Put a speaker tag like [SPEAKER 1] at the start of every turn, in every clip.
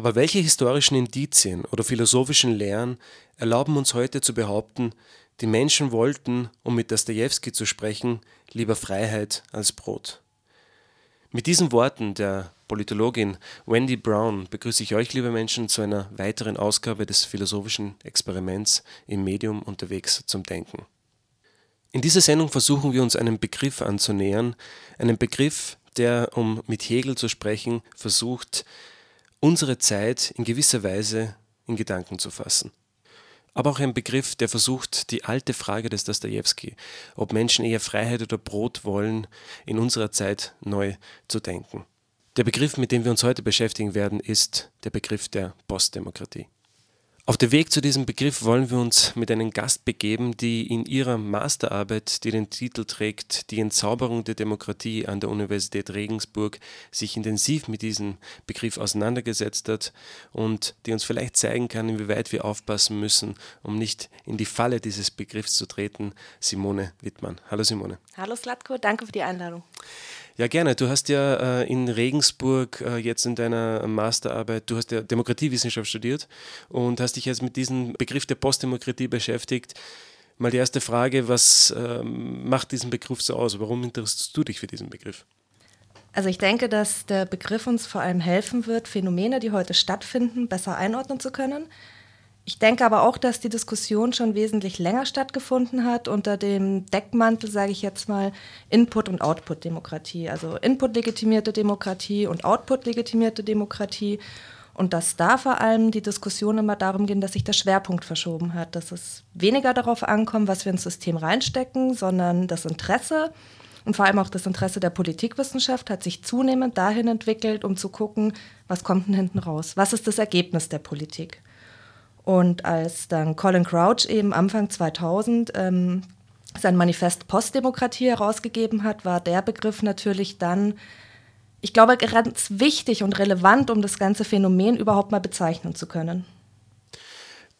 [SPEAKER 1] Aber welche historischen Indizien oder philosophischen Lehren erlauben uns heute zu behaupten, die Menschen wollten, um mit Dostoevsky zu sprechen, lieber Freiheit als Brot? Mit diesen Worten der Politologin Wendy Brown begrüße ich euch, liebe Menschen, zu einer weiteren Ausgabe des philosophischen Experiments im Medium unterwegs zum Denken. In dieser Sendung versuchen wir uns einem Begriff anzunähern, einem Begriff, der, um mit Hegel zu sprechen, versucht, unsere Zeit in gewisser Weise in Gedanken zu fassen. Aber auch ein Begriff, der versucht, die alte Frage des Dostoevsky, ob Menschen eher Freiheit oder Brot wollen, in unserer Zeit neu zu denken. Der Begriff, mit dem wir uns heute beschäftigen werden, ist der Begriff der Postdemokratie. Auf dem Weg zu diesem Begriff wollen wir uns mit einem Gast begeben, die in ihrer Masterarbeit, die den Titel trägt Die Entzauberung der Demokratie an der Universität Regensburg, sich intensiv mit diesem Begriff auseinandergesetzt hat und die uns vielleicht zeigen kann, inwieweit wir aufpassen müssen, um nicht in die Falle dieses Begriffs zu treten. Simone Wittmann. Hallo Simone.
[SPEAKER 2] Hallo Slatko, danke für die Einladung.
[SPEAKER 1] Ja, gerne. Du hast ja äh, in Regensburg äh, jetzt in deiner Masterarbeit, du hast ja Demokratiewissenschaft studiert und hast dich jetzt mit diesem Begriff der Postdemokratie beschäftigt. Mal die erste Frage, was ähm, macht diesen Begriff so aus? Warum interessierst du dich für diesen Begriff?
[SPEAKER 2] Also ich denke, dass der Begriff uns vor allem helfen wird, Phänomene, die heute stattfinden, besser einordnen zu können. Ich denke aber auch, dass die Diskussion schon wesentlich länger stattgefunden hat unter dem Deckmantel, sage ich jetzt mal, Input- und Output-Demokratie. Also Input-legitimierte Demokratie und Output-legitimierte Demokratie. Und dass da vor allem die Diskussion immer darum ging, dass sich der Schwerpunkt verschoben hat, dass es weniger darauf ankommt, was wir ins System reinstecken, sondern das Interesse und vor allem auch das Interesse der Politikwissenschaft hat sich zunehmend dahin entwickelt, um zu gucken, was kommt denn hinten raus? Was ist das Ergebnis der Politik? Und als dann Colin Crouch eben Anfang 2000 ähm, sein Manifest Postdemokratie herausgegeben hat, war der Begriff natürlich dann, ich glaube, ganz wichtig und relevant, um das ganze Phänomen überhaupt mal bezeichnen zu können.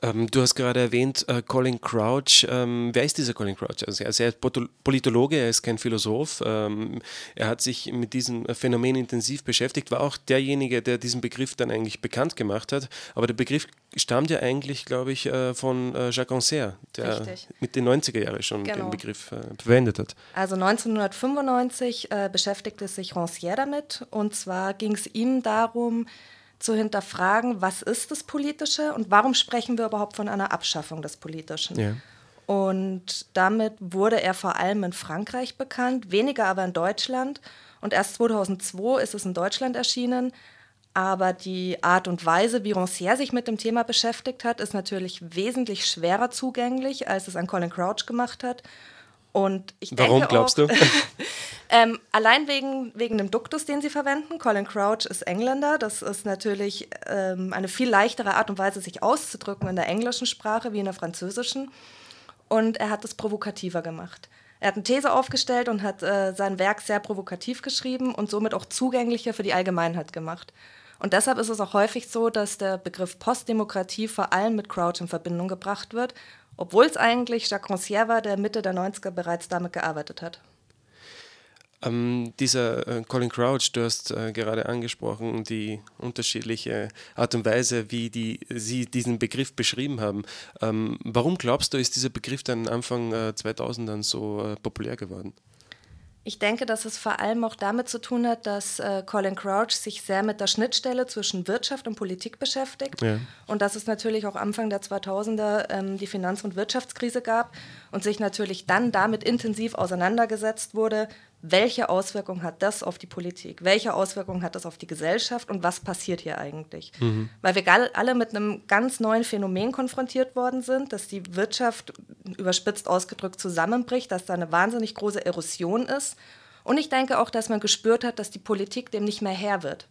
[SPEAKER 1] Ähm, du hast gerade erwähnt, äh, Colin Crouch. Ähm, wer ist dieser Colin Crouch? Also er ist Politologe, er ist kein Philosoph. Ähm, er hat sich mit diesem Phänomen intensiv beschäftigt, war auch derjenige, der diesen Begriff dann eigentlich bekannt gemacht hat. Aber der Begriff stammt ja eigentlich, glaube ich, äh, von äh, Jacques Rancière, der Richtig. mit den 90er Jahren schon genau. den Begriff äh, verwendet hat.
[SPEAKER 2] Also 1995 äh, beschäftigte sich Rancière damit. Und zwar ging es ihm darum, zu hinterfragen, was ist das Politische und warum sprechen wir überhaupt von einer Abschaffung des Politischen. Ja. Und damit wurde er vor allem in Frankreich bekannt, weniger aber in Deutschland. Und erst 2002 ist es in Deutschland erschienen. Aber die Art und Weise, wie Rancière sich mit dem Thema beschäftigt hat, ist natürlich wesentlich schwerer zugänglich, als es an Colin Crouch gemacht hat. Und ich
[SPEAKER 1] Warum glaubst
[SPEAKER 2] auch,
[SPEAKER 1] du?
[SPEAKER 2] ähm, allein wegen, wegen dem Duktus, den sie verwenden. Colin Crouch ist Engländer. Das ist natürlich ähm, eine viel leichtere Art und Weise, sich auszudrücken in der englischen Sprache wie in der französischen. Und er hat es provokativer gemacht. Er hat eine These aufgestellt und hat äh, sein Werk sehr provokativ geschrieben und somit auch zugänglicher für die Allgemeinheit gemacht. Und deshalb ist es auch häufig so, dass der Begriff Postdemokratie vor allem mit Crouch in Verbindung gebracht wird obwohl es eigentlich Jacques Rancière war, der Mitte der 90er bereits damit gearbeitet hat.
[SPEAKER 1] Ähm, dieser äh, Colin Crouch, du hast äh, gerade angesprochen, die unterschiedliche Art und Weise, wie die, sie diesen Begriff beschrieben haben. Ähm, warum glaubst du, ist dieser Begriff dann Anfang äh, 2000 dann so äh, populär geworden?
[SPEAKER 2] Ich denke, dass es vor allem auch damit zu tun hat, dass äh, Colin Crouch sich sehr mit der Schnittstelle zwischen Wirtschaft und Politik beschäftigt. Ja. Und dass es natürlich auch Anfang der 2000er ähm, die Finanz- und Wirtschaftskrise gab und sich natürlich dann damit intensiv auseinandergesetzt wurde, welche Auswirkungen hat das auf die Politik? Welche Auswirkungen hat das auf die Gesellschaft und was passiert hier eigentlich? Mhm. Weil wir alle mit einem ganz neuen Phänomen konfrontiert worden sind, dass die Wirtschaft überspitzt ausgedrückt zusammenbricht, dass da eine wahnsinnig große Erosion ist. Und ich denke auch, dass man gespürt hat, dass die Politik dem nicht mehr Herr wird.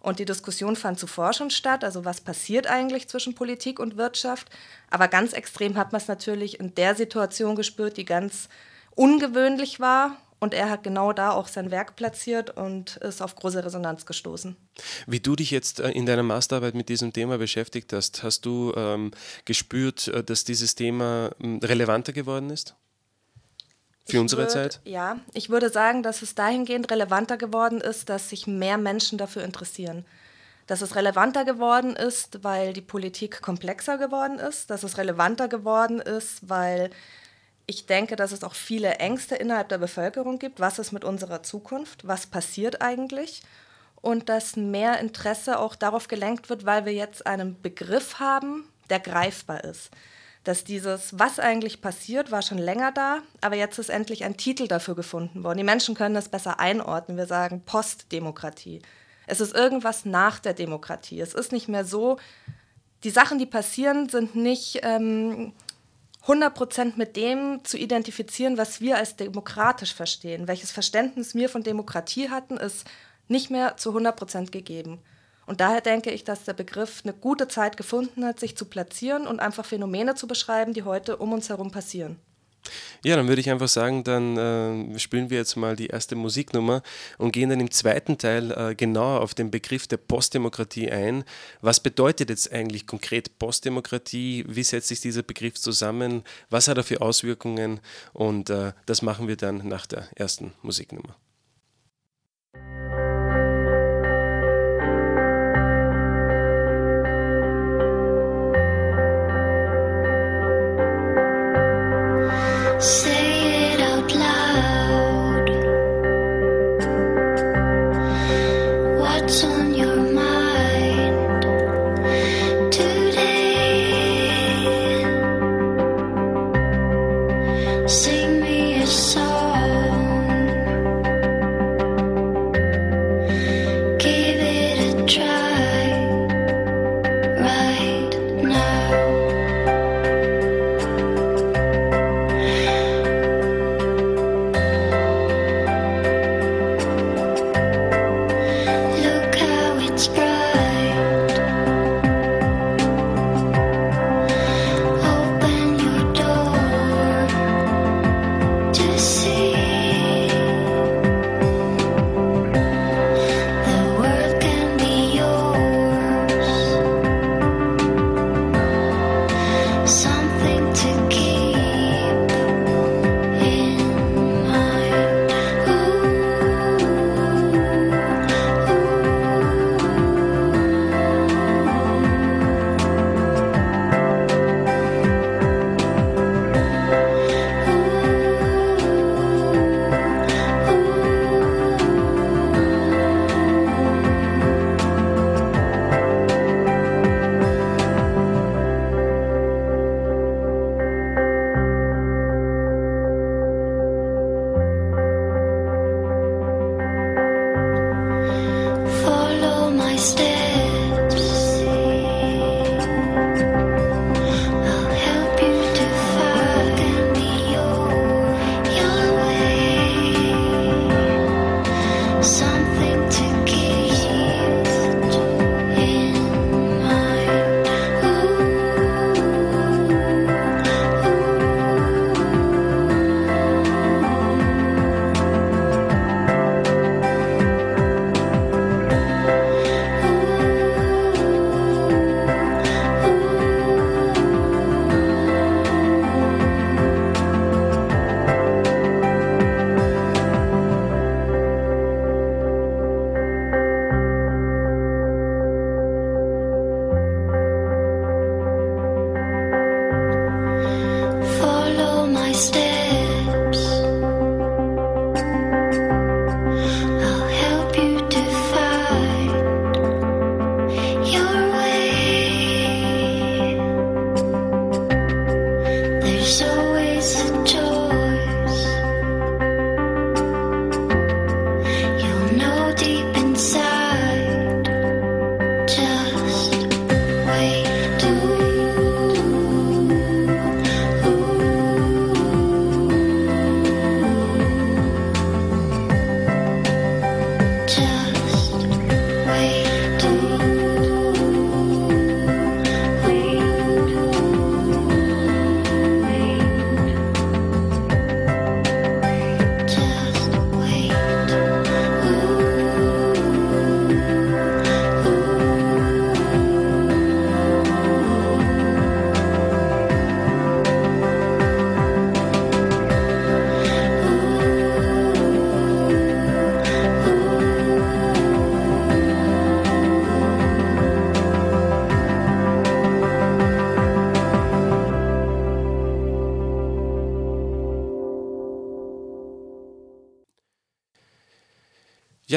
[SPEAKER 2] Und die Diskussion fand zuvor schon statt, also was passiert eigentlich zwischen Politik und Wirtschaft. Aber ganz extrem hat man es natürlich in der Situation gespürt, die ganz ungewöhnlich war und er hat genau da auch sein Werk platziert und ist auf große Resonanz gestoßen.
[SPEAKER 1] Wie du dich jetzt äh, in deiner Masterarbeit mit diesem Thema beschäftigt hast, hast du ähm, gespürt, äh, dass dieses Thema hm, relevanter geworden ist? Für ich unsere
[SPEAKER 2] würd,
[SPEAKER 1] Zeit?
[SPEAKER 2] Ja, ich würde sagen, dass es dahingehend relevanter geworden ist, dass sich mehr Menschen dafür interessieren. dass es relevanter geworden ist, weil die Politik komplexer geworden ist, dass es relevanter geworden ist, weil ich denke, dass es auch viele Ängste innerhalb der Bevölkerung gibt. Was ist mit unserer Zukunft? Was passiert eigentlich? Und dass mehr Interesse auch darauf gelenkt wird, weil wir jetzt einen Begriff haben, der greifbar ist. Dass dieses, was eigentlich passiert, war schon länger da, aber jetzt ist endlich ein Titel dafür gefunden worden. Die Menschen können das besser einordnen. Wir sagen Postdemokratie. Es ist irgendwas nach der Demokratie. Es ist nicht mehr so, die Sachen, die passieren, sind nicht ähm, 100% mit dem zu identifizieren, was wir als demokratisch verstehen. Welches Verständnis wir von Demokratie hatten, ist nicht mehr zu 100% gegeben. Und daher denke ich, dass der Begriff eine gute Zeit gefunden hat, sich zu platzieren und einfach Phänomene zu beschreiben, die heute um uns herum passieren.
[SPEAKER 3] Ja, dann würde ich einfach sagen, dann äh, spielen wir jetzt mal die erste Musiknummer und gehen dann im zweiten Teil äh, genauer auf den Begriff der Postdemokratie ein. Was bedeutet jetzt eigentlich konkret Postdemokratie? Wie setzt sich dieser Begriff zusammen? Was hat er für Auswirkungen? Und äh, das machen wir dann nach der ersten Musiknummer.
[SPEAKER 1] Say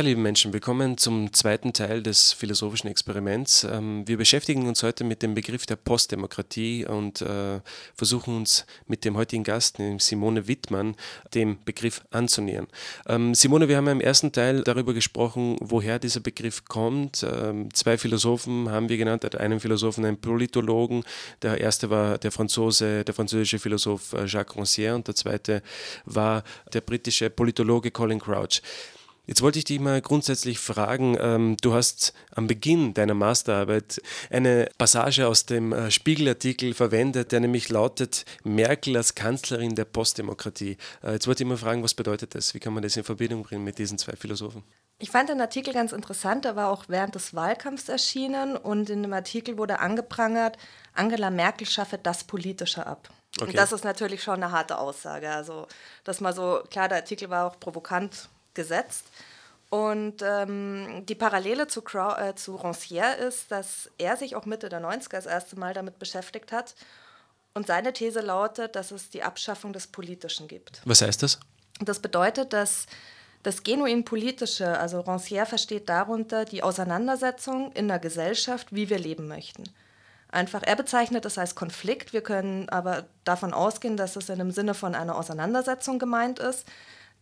[SPEAKER 1] Ja, liebe Menschen, willkommen zum zweiten Teil des philosophischen Experiments. Ähm, wir beschäftigen uns heute mit dem Begriff der Postdemokratie und äh, versuchen uns mit dem heutigen Gast, Simone Wittmann, dem Begriff anzunähern. Ähm, Simone, wir haben im ersten Teil darüber gesprochen, woher dieser Begriff kommt. Ähm, zwei Philosophen haben wir genannt, einen Philosophen, einen Politologen. Der erste war der Franzose, der französische Philosoph äh, Jacques Rancière und der zweite war der britische Politologe Colin Crouch. Jetzt wollte ich dich mal grundsätzlich fragen, ähm, du hast am Beginn deiner Masterarbeit eine Passage aus dem äh, Spiegelartikel verwendet, der nämlich lautet Merkel als Kanzlerin der Postdemokratie. Äh, jetzt wollte ich mal fragen, was bedeutet das? Wie kann man das in Verbindung bringen mit diesen zwei Philosophen?
[SPEAKER 2] Ich fand den Artikel ganz interessant, der war auch während des Wahlkampfs erschienen und in dem Artikel wurde angeprangert, Angela Merkel schaffe das Politische ab. Okay. Und das ist natürlich schon eine harte Aussage. Also, dass mal so, klar, der Artikel war auch provokant gesetzt. Und ähm, die Parallele zu, Crow, äh, zu Rancière ist, dass er sich auch Mitte der 90er das erste Mal damit beschäftigt hat. Und seine These lautet, dass es die Abschaffung des Politischen gibt.
[SPEAKER 1] Was heißt das?
[SPEAKER 2] Das bedeutet, dass das genuin Politische, also Rancière versteht darunter die Auseinandersetzung in der Gesellschaft, wie wir leben möchten. Einfach, er bezeichnet es als Konflikt. Wir können aber davon ausgehen, dass es in dem Sinne von einer Auseinandersetzung gemeint ist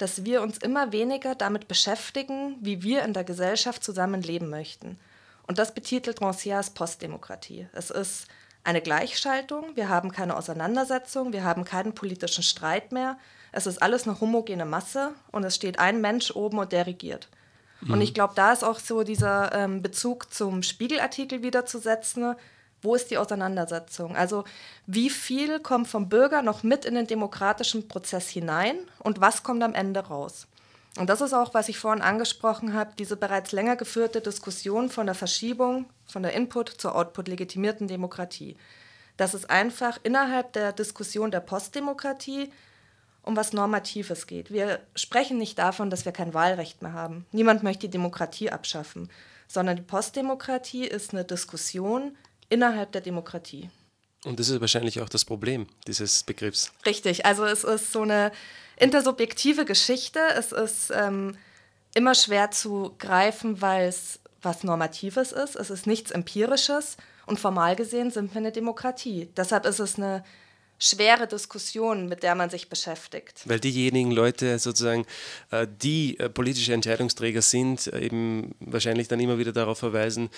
[SPEAKER 2] dass wir uns immer weniger damit beschäftigen, wie wir in der Gesellschaft zusammenleben möchten. Und das betitelt Rancière als Postdemokratie. Es ist eine Gleichschaltung, wir haben keine Auseinandersetzung, wir haben keinen politischen Streit mehr. Es ist alles eine homogene Masse und es steht ein Mensch oben und der regiert. Mhm. Und ich glaube, da ist auch so dieser ähm, Bezug zum Spiegelartikel wiederzusetzen. Wo ist die Auseinandersetzung? Also wie viel kommt vom Bürger noch mit in den demokratischen Prozess hinein und was kommt am Ende raus? Und das ist auch, was ich vorhin angesprochen habe, diese bereits länger geführte Diskussion von der Verschiebung von der Input zur Output legitimierten Demokratie. Dass es einfach innerhalb der Diskussion der Postdemokratie um was Normatives geht. Wir sprechen nicht davon, dass wir kein Wahlrecht mehr haben. Niemand möchte die Demokratie abschaffen, sondern die Postdemokratie ist eine Diskussion innerhalb der Demokratie.
[SPEAKER 1] Und das ist wahrscheinlich auch das Problem dieses Begriffs.
[SPEAKER 2] Richtig, also es ist so eine intersubjektive Geschichte. Es ist ähm, immer schwer zu greifen, weil es was Normatives ist. Es ist nichts Empirisches und formal gesehen sind wir eine Demokratie. Deshalb ist es eine schwere Diskussion, mit der man sich beschäftigt.
[SPEAKER 1] Weil diejenigen Leute sozusagen, äh, die äh, politische Entscheidungsträger sind, äh, eben wahrscheinlich dann immer wieder darauf verweisen,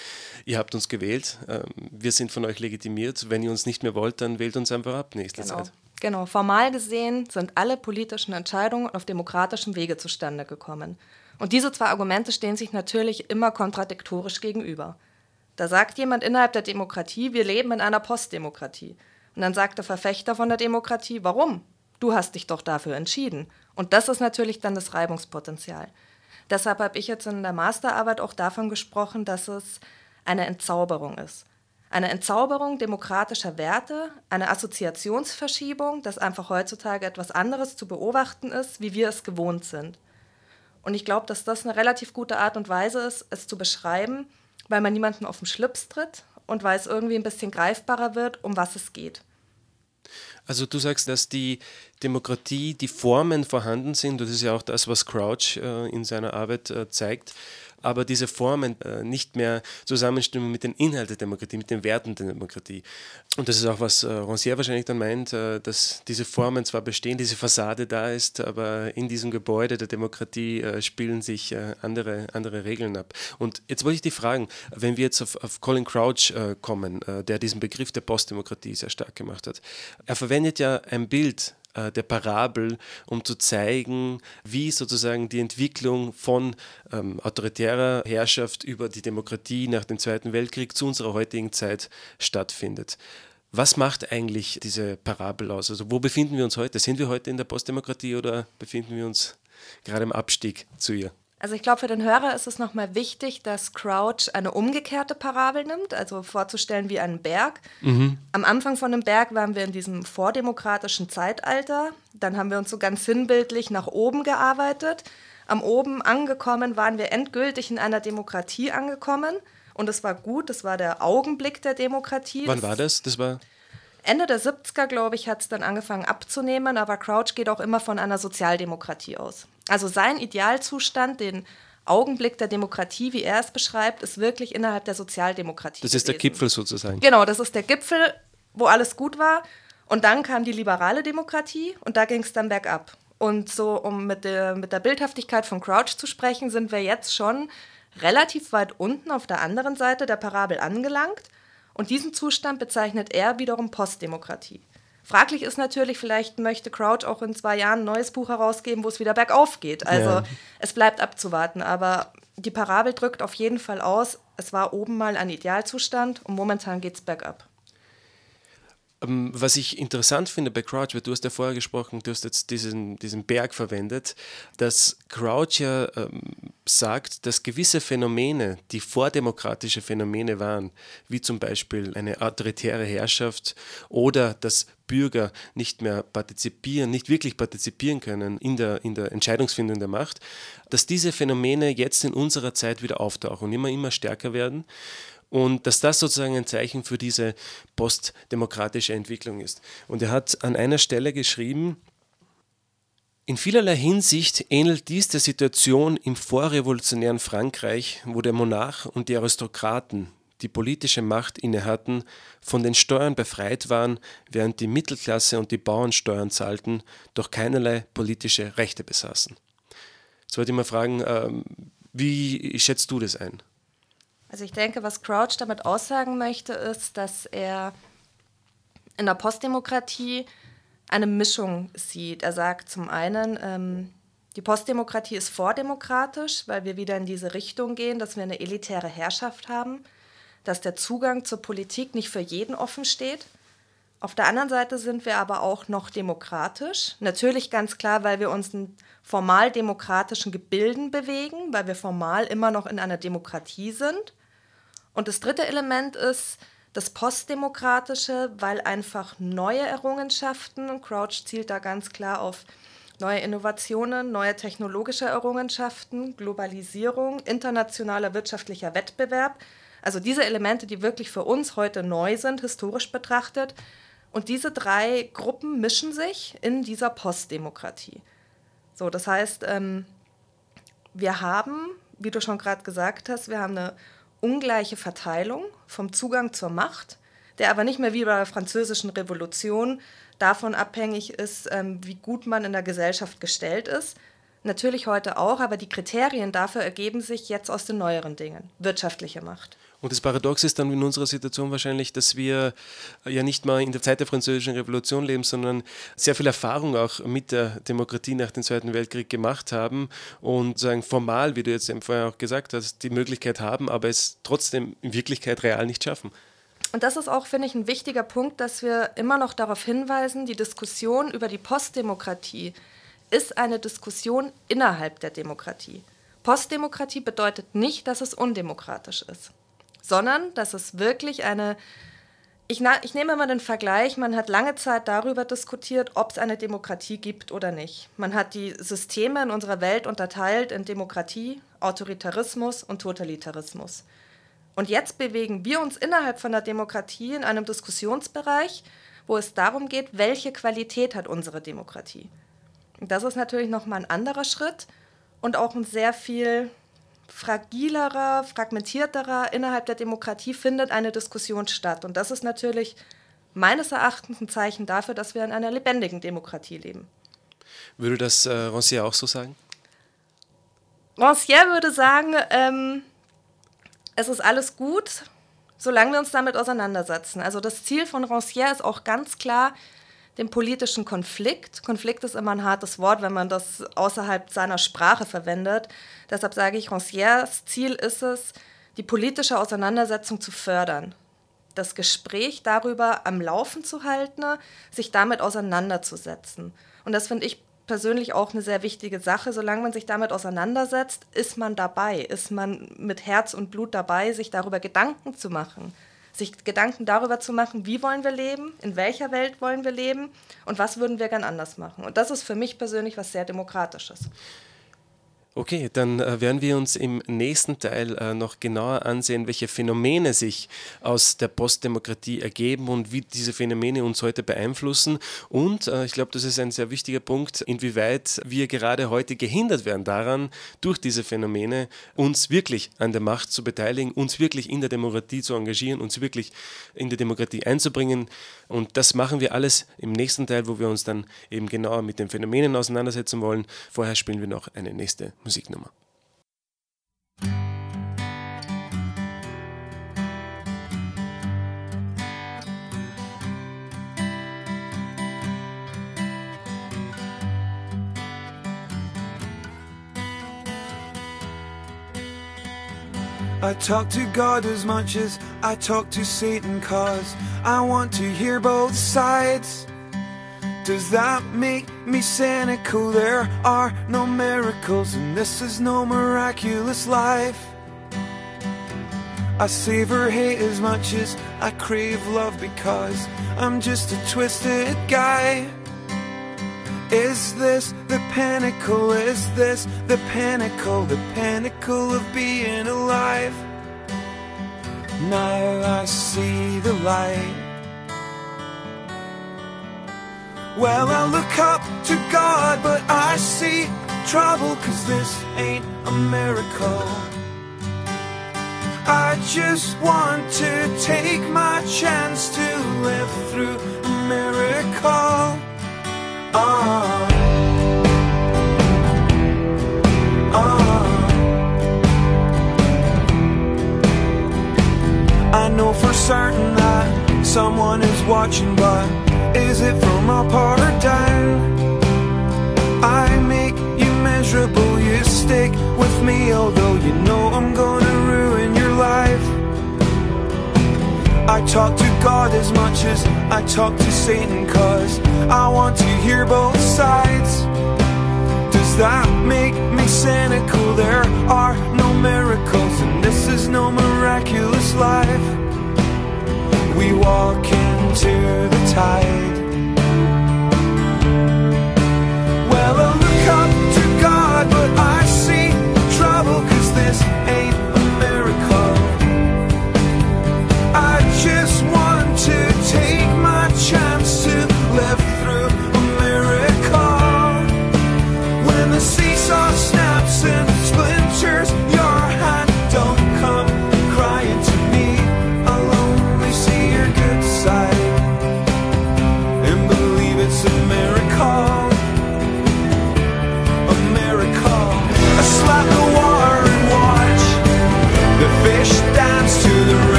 [SPEAKER 1] ihr habt uns gewählt, ähm, wir sind von euch legitimiert, wenn ihr uns nicht mehr wollt, dann wählt uns einfach ab nächste
[SPEAKER 2] genau.
[SPEAKER 1] Zeit.
[SPEAKER 2] Genau, formal gesehen sind alle politischen Entscheidungen auf demokratischem Wege zustande gekommen. Und diese zwei Argumente stehen sich natürlich immer kontradiktorisch gegenüber. Da sagt jemand innerhalb der Demokratie, wir leben in einer Postdemokratie. Und dann sagt der Verfechter von der Demokratie, warum? Du hast dich doch dafür entschieden. Und das ist natürlich dann das Reibungspotenzial. Deshalb habe ich jetzt in der Masterarbeit auch davon gesprochen, dass es eine Entzauberung ist. Eine Entzauberung demokratischer Werte, eine Assoziationsverschiebung, dass einfach heutzutage etwas anderes zu beobachten ist, wie wir es gewohnt sind. Und ich glaube, dass das eine relativ gute Art und Weise ist, es zu beschreiben, weil man niemanden auf den Schlips tritt und weil es irgendwie ein bisschen greifbarer wird, um was es geht.
[SPEAKER 1] Also du sagst, dass die Demokratie, die Formen vorhanden sind, das ist ja auch das, was Crouch äh, in seiner Arbeit äh, zeigt, aber diese Formen äh, nicht mehr zusammenstimmen mit den Inhalten der Demokratie, mit den Werten der Demokratie. Und das ist auch, was äh, Rancière wahrscheinlich dann meint, äh, dass diese Formen zwar bestehen, diese Fassade da ist, aber in diesem Gebäude der Demokratie äh, spielen sich äh, andere, andere Regeln ab. Und jetzt wollte ich dich fragen, wenn wir jetzt auf, auf Colin Crouch äh, kommen, der diesen Begriff der Postdemokratie sehr stark gemacht hat, er verwendet ja ein Bild, äh, der Parabel, um zu zeigen, wie sozusagen die Entwicklung von ähm, autoritärer Herrschaft über die Demokratie nach dem Zweiten Weltkrieg zu unserer heutigen Zeit stattfindet. Was macht eigentlich diese Parabel aus? Also wo befinden wir uns heute? Sind wir heute in der Postdemokratie oder befinden wir uns gerade im Abstieg zu ihr?
[SPEAKER 2] Also ich glaube, für den Hörer ist es nochmal wichtig, dass Crouch eine umgekehrte Parabel nimmt, also vorzustellen wie einen Berg. Mhm. Am Anfang von dem Berg waren wir in diesem vordemokratischen Zeitalter. Dann haben wir uns so ganz sinnbildlich nach oben gearbeitet. Am oben angekommen waren wir endgültig in einer Demokratie angekommen. Und es war gut, das war der Augenblick der Demokratie.
[SPEAKER 1] Wann war das? Das war
[SPEAKER 2] Ende der 70er, glaube ich, hat es dann angefangen abzunehmen, aber Crouch geht auch immer von einer Sozialdemokratie aus. Also sein Idealzustand, den Augenblick der Demokratie, wie er es beschreibt, ist wirklich innerhalb der Sozialdemokratie.
[SPEAKER 1] Das ist gewesen. der Gipfel sozusagen.
[SPEAKER 2] Genau, das ist der Gipfel, wo alles gut war. Und dann kam die liberale Demokratie und da ging es dann bergab. Und so, um mit der, mit der Bildhaftigkeit von Crouch zu sprechen, sind wir jetzt schon relativ weit unten auf der anderen Seite der Parabel angelangt. Und diesen Zustand bezeichnet er wiederum Postdemokratie. Fraglich ist natürlich, vielleicht möchte Crouch auch in zwei Jahren ein neues Buch herausgeben, wo es wieder bergauf geht. Also ja. es bleibt abzuwarten. Aber die Parabel drückt auf jeden Fall aus, es war oben mal ein Idealzustand und momentan geht es bergab.
[SPEAKER 1] Ähm, was ich interessant finde bei Crouch, weil du hast ja vorher gesprochen, du hast jetzt diesen, diesen Berg verwendet, dass Crouch ja ähm, sagt, dass gewisse Phänomene, die vordemokratische Phänomene waren, wie zum Beispiel eine autoritäre Herrschaft oder dass Bürger nicht mehr partizipieren, nicht wirklich partizipieren können in der, in der Entscheidungsfindung der Macht, dass diese Phänomene jetzt in unserer Zeit wieder auftauchen und immer, immer stärker werden und dass das sozusagen ein Zeichen für diese postdemokratische Entwicklung ist. Und er hat an einer Stelle geschrieben, in vielerlei Hinsicht ähnelt dies der Situation im vorrevolutionären Frankreich, wo der Monarch und die Aristokraten, die politische Macht innehatten, von den Steuern befreit waren, während die Mittelklasse und die Bauern Steuern zahlten, doch keinerlei politische Rechte besaßen. Jetzt wollte ich mal fragen, ähm, wie schätzt du das ein?
[SPEAKER 2] Also ich denke, was Crouch damit aussagen möchte, ist, dass er in der Postdemokratie eine Mischung sieht. Er sagt zum einen, ähm, die Postdemokratie ist vordemokratisch, weil wir wieder in diese Richtung gehen, dass wir eine elitäre Herrschaft haben, dass der Zugang zur Politik nicht für jeden offen steht. Auf der anderen Seite sind wir aber auch noch demokratisch. Natürlich ganz klar, weil wir uns in formal demokratischen Gebilden bewegen, weil wir formal immer noch in einer Demokratie sind. Und das dritte Element ist das Postdemokratische, weil einfach neue Errungenschaften, Crouch zielt da ganz klar auf neue Innovationen, neue technologische Errungenschaften, Globalisierung, internationaler wirtschaftlicher Wettbewerb, also diese Elemente, die wirklich für uns heute neu sind, historisch betrachtet. Und diese drei Gruppen mischen sich in dieser Postdemokratie. So, das heißt, ähm, wir haben, wie du schon gerade gesagt hast, wir haben eine ungleiche Verteilung vom Zugang zur Macht, der aber nicht mehr wie bei der Französischen Revolution davon abhängig ist, ähm, wie gut man in der Gesellschaft gestellt ist. Natürlich heute auch, aber die Kriterien dafür ergeben sich jetzt aus den neueren Dingen. Wirtschaftliche Macht.
[SPEAKER 1] Und das Paradox ist dann in unserer Situation wahrscheinlich, dass wir ja nicht mal in der Zeit der Französischen Revolution leben, sondern sehr viel Erfahrung auch mit der Demokratie nach dem Zweiten Weltkrieg gemacht haben und sagen formal, wie du jetzt vorher auch gesagt hast, die Möglichkeit haben, aber es trotzdem in Wirklichkeit real nicht schaffen.
[SPEAKER 2] Und das ist auch, finde ich, ein wichtiger Punkt, dass wir immer noch darauf hinweisen, die Diskussion über die Postdemokratie ist eine Diskussion innerhalb der Demokratie. Postdemokratie bedeutet nicht, dass es undemokratisch ist sondern dass es wirklich eine, ich, ich nehme mal den Vergleich, man hat lange Zeit darüber diskutiert, ob es eine Demokratie gibt oder nicht. Man hat die Systeme in unserer Welt unterteilt in Demokratie, Autoritarismus und Totalitarismus. Und jetzt bewegen wir uns innerhalb von der Demokratie in einem Diskussionsbereich, wo es darum geht, welche Qualität hat unsere Demokratie. Das ist natürlich nochmal ein anderer Schritt und auch ein sehr viel fragilerer, fragmentierterer innerhalb der Demokratie findet eine Diskussion statt. Und das ist natürlich meines Erachtens ein Zeichen dafür, dass wir in einer lebendigen Demokratie leben.
[SPEAKER 1] Würde das äh, Rancière auch so sagen?
[SPEAKER 2] Rancière würde sagen, ähm, es ist alles gut, solange wir uns damit auseinandersetzen. Also das Ziel von Rancière ist auch ganz klar, den politischen Konflikt. Konflikt ist immer ein hartes Wort, wenn man das außerhalb seiner Sprache verwendet. Deshalb sage ich, Rancières Ziel ist es, die politische Auseinandersetzung zu fördern. Das Gespräch darüber am Laufen zu halten, sich damit auseinanderzusetzen. Und das finde ich persönlich auch eine sehr wichtige Sache. Solange man sich damit auseinandersetzt, ist man dabei, ist man mit Herz und Blut dabei, sich darüber Gedanken zu machen sich Gedanken darüber zu machen, wie wollen wir leben, in welcher Welt wollen wir leben und was würden wir gern anders machen. Und das ist für mich persönlich was sehr Demokratisches.
[SPEAKER 1] Okay, dann äh, werden wir uns im nächsten Teil äh, noch genauer ansehen, welche Phänomene sich aus der Postdemokratie ergeben und wie diese Phänomene uns heute beeinflussen. Und äh, ich glaube, das ist ein sehr wichtiger Punkt, inwieweit wir gerade heute gehindert werden daran, durch diese Phänomene uns wirklich an der Macht zu beteiligen, uns wirklich in der Demokratie zu engagieren, uns wirklich in der Demokratie einzubringen. Und das machen wir alles im nächsten Teil, wo wir uns dann eben genauer mit den Phänomenen auseinandersetzen wollen. Vorher spielen wir noch eine nächste Musiknummer.
[SPEAKER 4] I talk to God as much as I talk to Satan, cause I want to hear both sides. Does that make me cynical? There are no miracles, and this is no miraculous life. I savor hate as much as I crave love because I'm just a twisted guy. Is this the pinnacle? Is this the pinnacle? The pinnacle of being alive? Now I see the light. Well, I look up to God, but I see trouble, cause this ain't a miracle. I just want to take my chance to live through a miracle. Ah. I know for certain that someone is watching, but is it from or down? I make you miserable, you stick with me, although you know I'm gonna ruin your life. I talk to God as much as I talk to Satan, cause I want to hear both sides. Does that make me cynical? There are no miracles, and this is no miraculous life. We walk into the tide. But I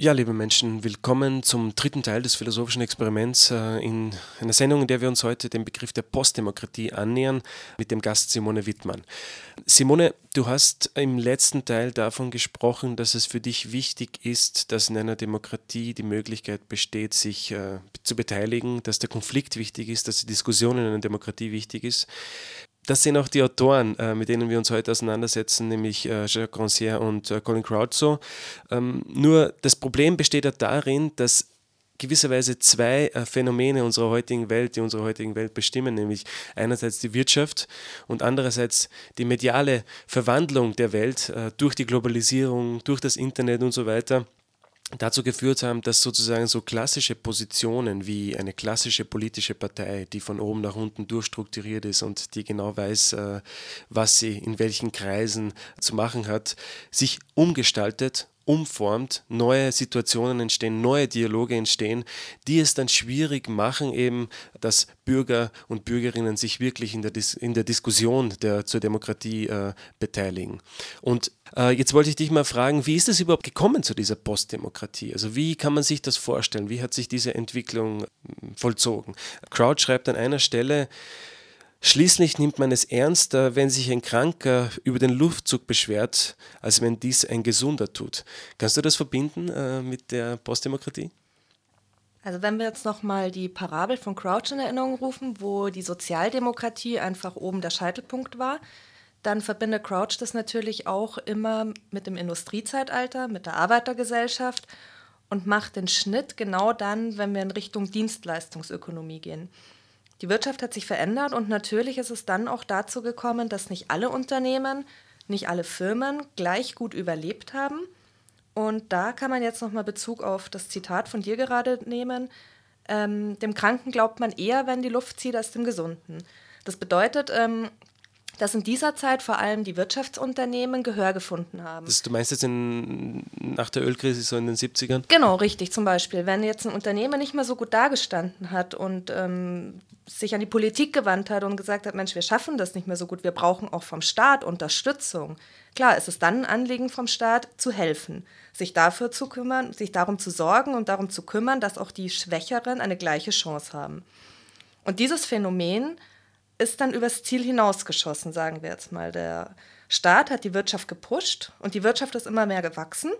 [SPEAKER 1] Ja, liebe Menschen, willkommen zum dritten Teil des philosophischen Experiments äh, in einer Sendung, in der wir uns heute dem Begriff der Postdemokratie annähern, mit dem Gast Simone Wittmann. Simone, du hast im letzten Teil davon gesprochen, dass es für dich wichtig ist, dass in einer Demokratie die Möglichkeit besteht, sich äh, zu beteiligen, dass der Konflikt wichtig ist, dass die Diskussion in einer Demokratie wichtig ist. Das sind auch die Autoren, äh, mit denen wir uns heute auseinandersetzen, nämlich äh, Jacques Rancière und äh, Colin Croucho. Ähm, nur das Problem besteht ja darin, dass gewisserweise zwei Phänomene unserer heutigen Welt, die unsere heutigen Welt bestimmen, nämlich einerseits die Wirtschaft und andererseits die mediale Verwandlung der Welt durch die Globalisierung, durch das Internet und so weiter, dazu geführt haben, dass sozusagen so klassische Positionen wie eine klassische politische Partei, die von oben nach unten durchstrukturiert ist und die genau weiß, äh, was sie in welchen Kreisen zu machen hat, sich umgestaltet umformt, neue Situationen entstehen, neue Dialoge entstehen, die es dann schwierig machen, eben, dass Bürger und Bürgerinnen sich wirklich in der, Dis in der Diskussion der, zur Demokratie äh, beteiligen. Und jetzt wollte ich dich mal fragen, wie ist es überhaupt gekommen zu dieser Postdemokratie? Also wie kann man sich das vorstellen? Wie hat sich diese Entwicklung hm, vollzogen? Crowd schreibt an einer Stelle, Schließlich nimmt man es ernster, wenn sich ein Kranker über den Luftzug beschwert, als wenn dies ein Gesunder tut. Kannst du das verbinden äh, mit der Postdemokratie?
[SPEAKER 2] Also wenn wir jetzt nochmal die Parabel von Crouch in Erinnerung rufen, wo die Sozialdemokratie einfach oben der Scheitelpunkt war, dann verbindet Crouch das natürlich auch immer mit dem Industriezeitalter, mit der Arbeitergesellschaft und macht den Schnitt genau dann, wenn wir in Richtung Dienstleistungsökonomie gehen. Die Wirtschaft hat sich verändert und natürlich ist es dann auch dazu gekommen, dass nicht alle Unternehmen, nicht alle Firmen gleich gut überlebt haben. Und da kann man jetzt nochmal Bezug auf das Zitat von dir gerade nehmen. Ähm, dem Kranken glaubt man eher, wenn die Luft zieht, als dem Gesunden. Das bedeutet, ähm, dass in dieser Zeit vor allem die Wirtschaftsunternehmen Gehör gefunden haben.
[SPEAKER 1] Das, du meinst jetzt in, nach der Ölkrise so in den 70ern?
[SPEAKER 2] Genau, richtig. Zum Beispiel, wenn jetzt ein Unternehmen nicht mehr so gut dagestanden hat und ähm, sich an die Politik gewandt hat und gesagt hat, Mensch, wir schaffen das nicht mehr so gut, wir brauchen auch vom Staat Unterstützung. Klar, es ist dann ein Anliegen vom Staat zu helfen, sich dafür zu kümmern, sich darum zu sorgen und darum zu kümmern, dass auch die Schwächeren eine gleiche Chance haben. Und dieses Phänomen ist dann übers Ziel hinausgeschossen, sagen wir jetzt mal. Der Staat hat die Wirtschaft gepusht und die Wirtschaft ist immer mehr gewachsen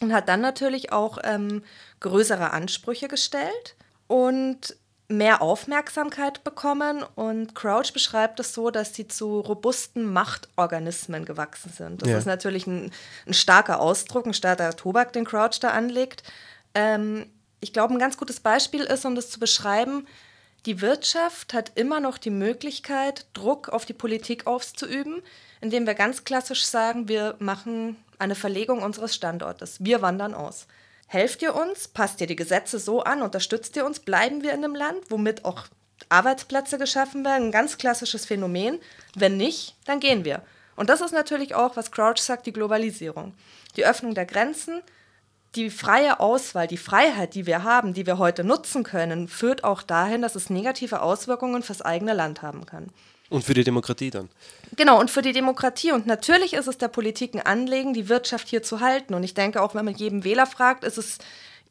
[SPEAKER 2] und hat dann natürlich auch ähm, größere Ansprüche gestellt und mehr Aufmerksamkeit bekommen. Und Crouch beschreibt es so, dass sie zu robusten Machtorganismen gewachsen sind. Das ja. ist natürlich ein, ein, starker Ausdruck, ein starker Tobak, den Crouch da anlegt. Ähm, ich glaube, ein ganz gutes Beispiel ist, um das zu beschreiben, die Wirtschaft hat immer noch die Möglichkeit, Druck auf die Politik auszuüben, indem wir ganz klassisch sagen, wir machen eine Verlegung unseres Standortes. Wir wandern aus. Helft ihr uns? Passt ihr die Gesetze so an? Unterstützt ihr uns? Bleiben wir in einem Land, womit auch Arbeitsplätze geschaffen werden? Ein ganz klassisches Phänomen. Wenn nicht, dann gehen wir. Und das ist natürlich auch, was Crouch sagt, die Globalisierung. Die Öffnung der Grenzen, die freie Auswahl, die Freiheit, die wir haben, die wir heute nutzen können, führt auch dahin, dass es negative Auswirkungen fürs eigene Land haben kann.
[SPEAKER 1] Und für die Demokratie dann.
[SPEAKER 2] Genau, und für die Demokratie. Und natürlich ist es der Politik ein Anliegen, die Wirtschaft hier zu halten. Und ich denke, auch wenn man jedem Wähler fragt, ist es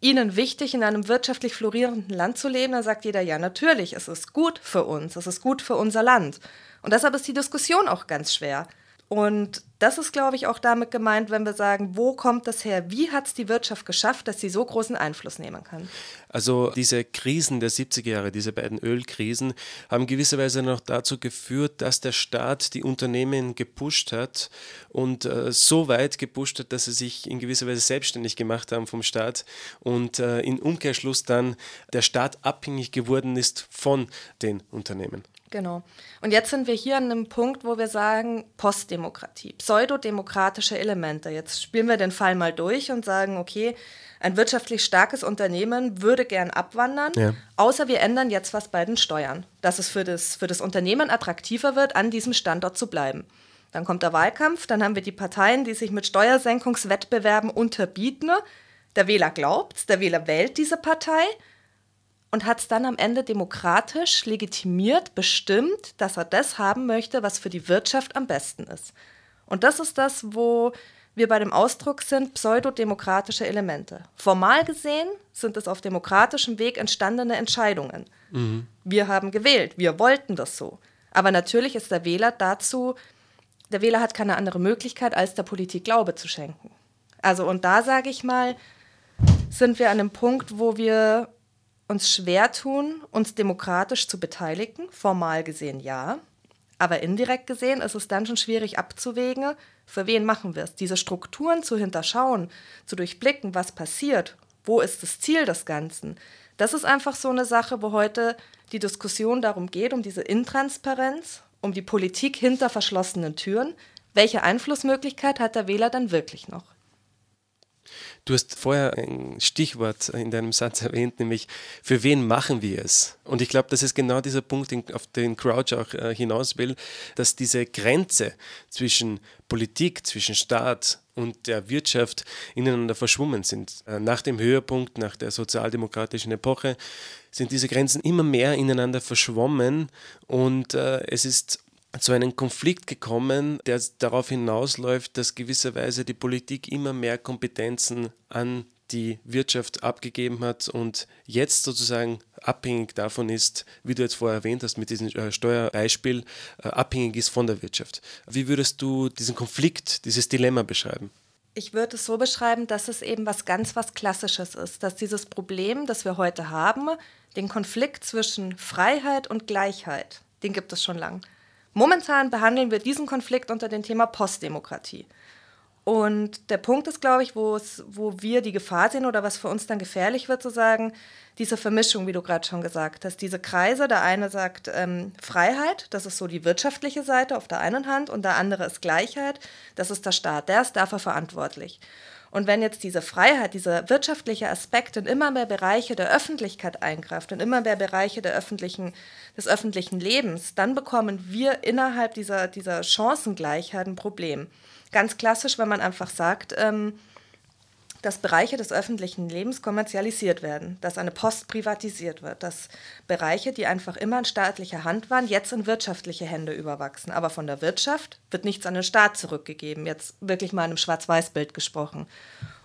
[SPEAKER 2] ihnen wichtig, in einem wirtschaftlich florierenden Land zu leben, dann sagt jeder, ja, natürlich, es ist gut für uns, es ist gut für unser Land. Und deshalb ist die Diskussion auch ganz schwer. Und das ist, glaube ich, auch damit gemeint, wenn wir sagen, wo kommt das her? Wie hat es die Wirtschaft geschafft, dass sie so großen Einfluss nehmen kann?
[SPEAKER 1] Also diese Krisen der 70er Jahre, diese beiden Ölkrisen, haben gewisserweise noch dazu geführt, dass der Staat die Unternehmen gepusht hat und äh, so weit gepusht hat, dass sie sich in gewisser Weise selbstständig gemacht haben vom Staat und äh, in Umkehrschluss dann der Staat abhängig geworden ist von den Unternehmen.
[SPEAKER 2] Genau. Und jetzt sind wir hier an einem Punkt, wo wir sagen, Postdemokratie, pseudodemokratische Elemente. Jetzt spielen wir den Fall mal durch und sagen, okay, ein wirtschaftlich starkes Unternehmen würde gern abwandern, ja. außer wir ändern jetzt was bei den Steuern, dass es für das, für das Unternehmen attraktiver wird, an diesem Standort zu bleiben. Dann kommt der Wahlkampf, dann haben wir die Parteien, die sich mit Steuersenkungswettbewerben unterbieten. Der Wähler glaubt, der Wähler wählt diese Partei und hat es dann am Ende demokratisch legitimiert, bestimmt, dass er das haben möchte, was für die Wirtschaft am besten ist. Und das ist das, wo wir bei dem Ausdruck sind, pseudodemokratische Elemente. Formal gesehen sind es auf demokratischem Weg entstandene Entscheidungen. Mhm. Wir haben gewählt, wir wollten das so. Aber natürlich ist der Wähler dazu, der Wähler hat keine andere Möglichkeit, als der Politik Glaube zu schenken. Also und da sage ich mal, sind wir an einem Punkt, wo wir uns schwer tun, uns demokratisch zu beteiligen. Formal gesehen ja. Aber indirekt gesehen ist es dann schon schwierig abzuwägen, für wen machen wir es. Diese Strukturen zu hinterschauen, zu durchblicken, was passiert, wo ist das Ziel des Ganzen. Das ist einfach so eine Sache, wo heute die Diskussion darum geht, um diese Intransparenz, um die Politik hinter verschlossenen Türen. Welche Einflussmöglichkeit hat der Wähler dann wirklich noch?
[SPEAKER 1] Du hast vorher ein Stichwort in deinem Satz erwähnt, nämlich für wen machen wir es? Und ich glaube, das ist genau dieser Punkt, auf den Crouch auch äh, hinaus will, dass diese Grenze zwischen Politik, zwischen Staat und der Wirtschaft ineinander verschwommen sind. Äh, nach dem Höhepunkt, nach der sozialdemokratischen Epoche, sind diese Grenzen immer mehr ineinander verschwommen und äh, es ist zu einem Konflikt gekommen, der darauf hinausläuft, dass gewisserweise die Politik immer mehr Kompetenzen an die Wirtschaft abgegeben hat und jetzt sozusagen abhängig davon ist, wie du jetzt vorher erwähnt hast mit diesem äh, Steuerbeispiel, äh, abhängig ist von der Wirtschaft. Wie würdest du diesen Konflikt, dieses Dilemma beschreiben?
[SPEAKER 2] Ich würde es so beschreiben, dass es eben was ganz was Klassisches ist, dass dieses Problem, das wir heute haben, den Konflikt zwischen Freiheit und Gleichheit, den gibt es schon lang. Momentan behandeln wir diesen Konflikt unter dem Thema Postdemokratie. Und der Punkt ist, glaube ich, wo, wir die Gefahr sehen oder was für uns dann gefährlich wird, zu sagen, diese Vermischung, wie du gerade schon gesagt hast, diese Kreise, der eine sagt ähm, Freiheit, das ist so die wirtschaftliche Seite auf der einen Hand, und der andere ist Gleichheit, das ist der Staat, der ist dafür verantwortlich. Und wenn jetzt diese Freiheit, dieser wirtschaftliche Aspekt in immer mehr Bereiche der Öffentlichkeit eingreift, in immer mehr Bereiche der öffentlichen, des öffentlichen Lebens, dann bekommen wir innerhalb dieser, dieser Chancengleichheit ein Problem. Ganz klassisch, wenn man einfach sagt, ähm, dass Bereiche des öffentlichen Lebens kommerzialisiert werden, dass eine Post privatisiert wird, dass Bereiche, die einfach immer in staatlicher Hand waren, jetzt in wirtschaftliche Hände überwachsen. Aber von der Wirtschaft wird nichts an den Staat zurückgegeben, jetzt wirklich mal in einem Schwarz-Weiß-Bild gesprochen.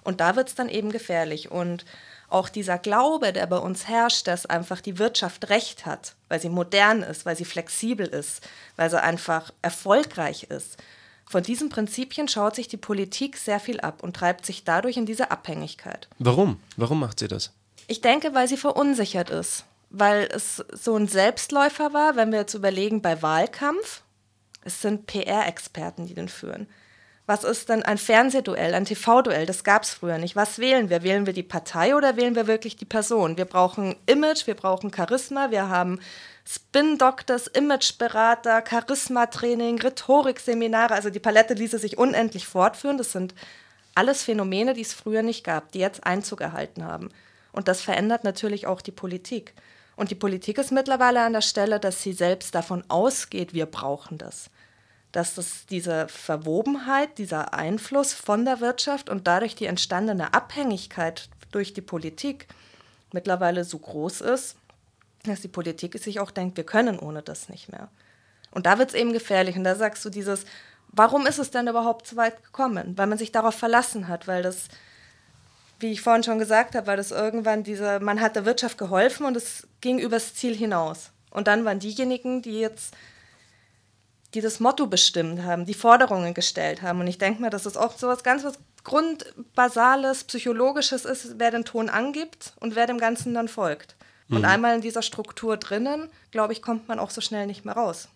[SPEAKER 2] Und da wird es dann eben gefährlich. Und auch dieser Glaube, der bei uns herrscht, dass einfach die Wirtschaft recht hat, weil sie modern ist, weil sie flexibel ist, weil sie einfach erfolgreich ist, von diesen Prinzipien schaut sich die Politik sehr viel ab und treibt sich dadurch in diese Abhängigkeit.
[SPEAKER 1] Warum? Warum macht sie das?
[SPEAKER 2] Ich denke, weil sie verunsichert ist. Weil es so ein Selbstläufer war, wenn wir jetzt überlegen, bei Wahlkampf, es sind PR-Experten, die den führen. Was ist denn ein Fernsehduell, ein TV-Duell? Das gab es früher nicht. Was wählen wir? Wählen wir die Partei oder wählen wir wirklich die Person? Wir brauchen Image, wir brauchen Charisma, wir haben Spin-Doctors, Imageberater, Charisma-Training, Rhetorikseminare. Also die Palette ließe sich unendlich fortführen. Das sind alles Phänomene, die es früher nicht gab, die jetzt Einzug erhalten haben. Und das verändert natürlich auch die Politik. Und die Politik ist mittlerweile an der Stelle, dass sie selbst davon ausgeht, wir brauchen das. Dass das diese Verwobenheit, dieser Einfluss von der Wirtschaft und dadurch die entstandene Abhängigkeit durch die Politik mittlerweile so groß ist, dass die Politik sich auch denkt, wir können ohne das nicht mehr. Und da wird es eben gefährlich. Und da sagst du dieses, warum ist es denn überhaupt so weit gekommen? Weil man sich darauf verlassen hat, weil das, wie ich vorhin schon gesagt habe, weil das irgendwann diese, man hat der Wirtschaft geholfen und es ging übers Ziel hinaus. Und dann waren diejenigen, die jetzt, die das Motto bestimmt haben, die Forderungen gestellt haben. Und ich denke mal, dass es oft so was ganz was Grundbasales, Psychologisches ist, wer den Ton angibt und wer dem Ganzen dann folgt. Und mhm. einmal in dieser Struktur drinnen, glaube ich, kommt man auch so schnell nicht mehr raus.